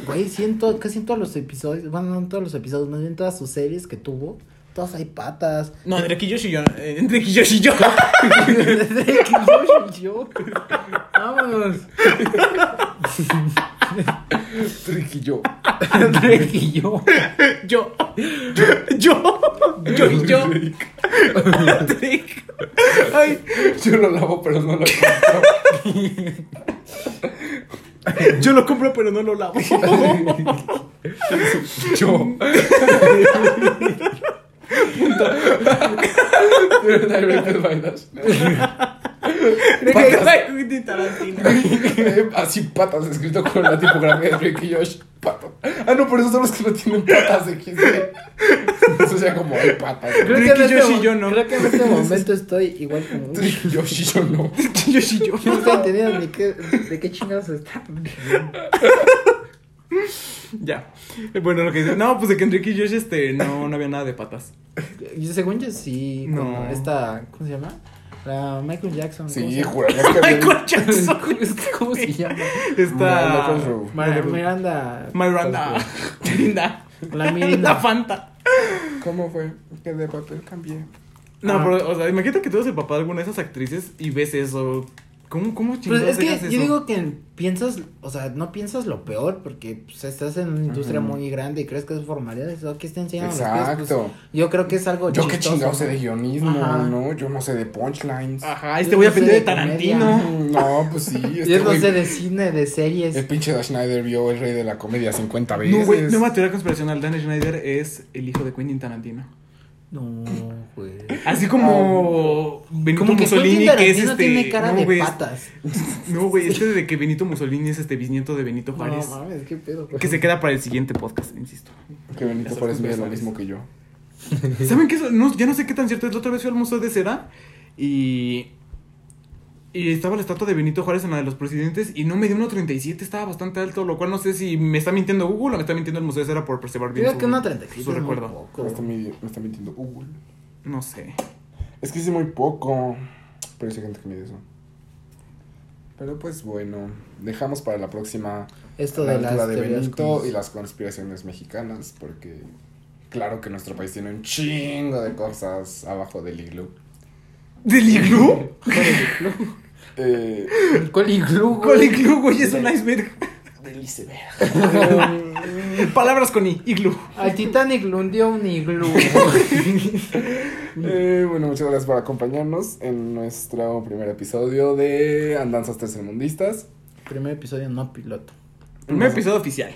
Güey, sí en to- casi en todos los episodios. Bueno, no en todos los episodios, más bien en todas sus series que tuvo. Todas hay patas. No, entre Drake y yo. eh, entre y Josh y yo. Y Josh y yo. Vámonos. Trick y yo. Yo. yo. Yo. Yo y yo. Ay, Yo lo lavo, pero no lo compro. yo lo compro, pero no lo lavo. yo. You're directed by Dash. Ay, Tarantino. Eh, Así patas escrito con la tipografía de Drake y Josh. Patas. Ah, no, por eso son los que no tienen patas de XD. Eso sea como hay patas. Creo Drake que, y este Josh y yo no. creo que en este momento estoy igual como. Drake y Josh y yo no. Josh y yo. No estoy entendiendo ni qué, de qué chingados está. Ya. Bueno, lo que dice. No, pues de que en Drake y Josh este, no, no había nada de patas. Yo, según yo sí, No. como esta, ¿cómo se llama? La Michael Jackson. ¿cómo se Sí, juraría que había- Michael Jackson. ¿Cómo se llama? Rowe. Ma- Miranda. Miranda. Linda. La La Mirinda. Fanta. ¿Cómo fue? Que de papel cambié. No, Ah. pero, o sea, imagínate que tú eres el papá de alguna de esas actrices y ves eso. ¿Cómo, cómo Pues chingados es que yo digo que piensas, o sea, no piensas lo peor porque pues, estás en una industria muy grande y crees que es formalidad. Eso aquí te enseñan los pies, pues, Exacto. yo creo que es algo Yo qué chingado sé ¿no? de guionismo, Ajá. ¿no? Yo no sé de punchlines. Ajá, este Yo voy a no aprender de de Tarantino. comedia. No, pues sí. Este Yo no sé de cine, de series. El pinche Dan Schneider vio El Rey de la Comedia 50 veces. No, güey, nueva teoría conspiracional. Dan Schneider es el hijo de Quentin Tarantino. No, güey. Así como Benito Como que Mussolini, que es este. tiene cara no, de patas. No, güey, este de que Benito Mussolini es este bisnieto de Benito Juárez. No mames, qué pedo. güey. que se queda para el siguiente podcast, insisto. Que Benito Juárez mide lo mismo que yo. ¿Saben qué? Eso? No, ya no sé qué tan cierto es. La otra vez fui al Museo de Cera y. Y estaba la estatua de Benito Juárez en la de los presidentes y no me dio 1.37, estaba bastante alto, lo cual no sé si me está mintiendo Google o me está mintiendo el Museo de Cera por preservar bien Creo su, que una 37 su es muy recuerdo. poco. Me está, me mintiendo Google. No sé. Es que hice muy poco. Pero hay gente que mide eso. Pero pues bueno, dejamos para la próxima Esto la de las de Benito cons- y las conspiraciones mexicanas, porque claro que nuestro país tiene un chingo de cosas abajo del iglú. ¿Del iglú? Eh, ¿Cuál iglú, ¿Cuál güey? iglú, güey? Es un iceberg. del iceberg. Palabras con I, iglú. Al Titanic lo hundió un iglú. Eh, bueno, muchas gracias por acompañarnos en nuestro primer episodio de Andanzas Tercermundistas. Primer episodio no piloto. Primer episodio oficial.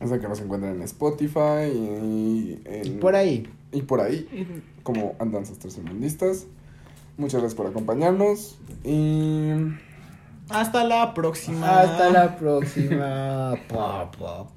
Es el que nos encuentran en Spotify y, en- Por ahí. y por ahí, como Andanzas Tercermundistas. Muchas gracias por acompañarnos y Hasta la próxima. Hasta la próxima. Pa, pa,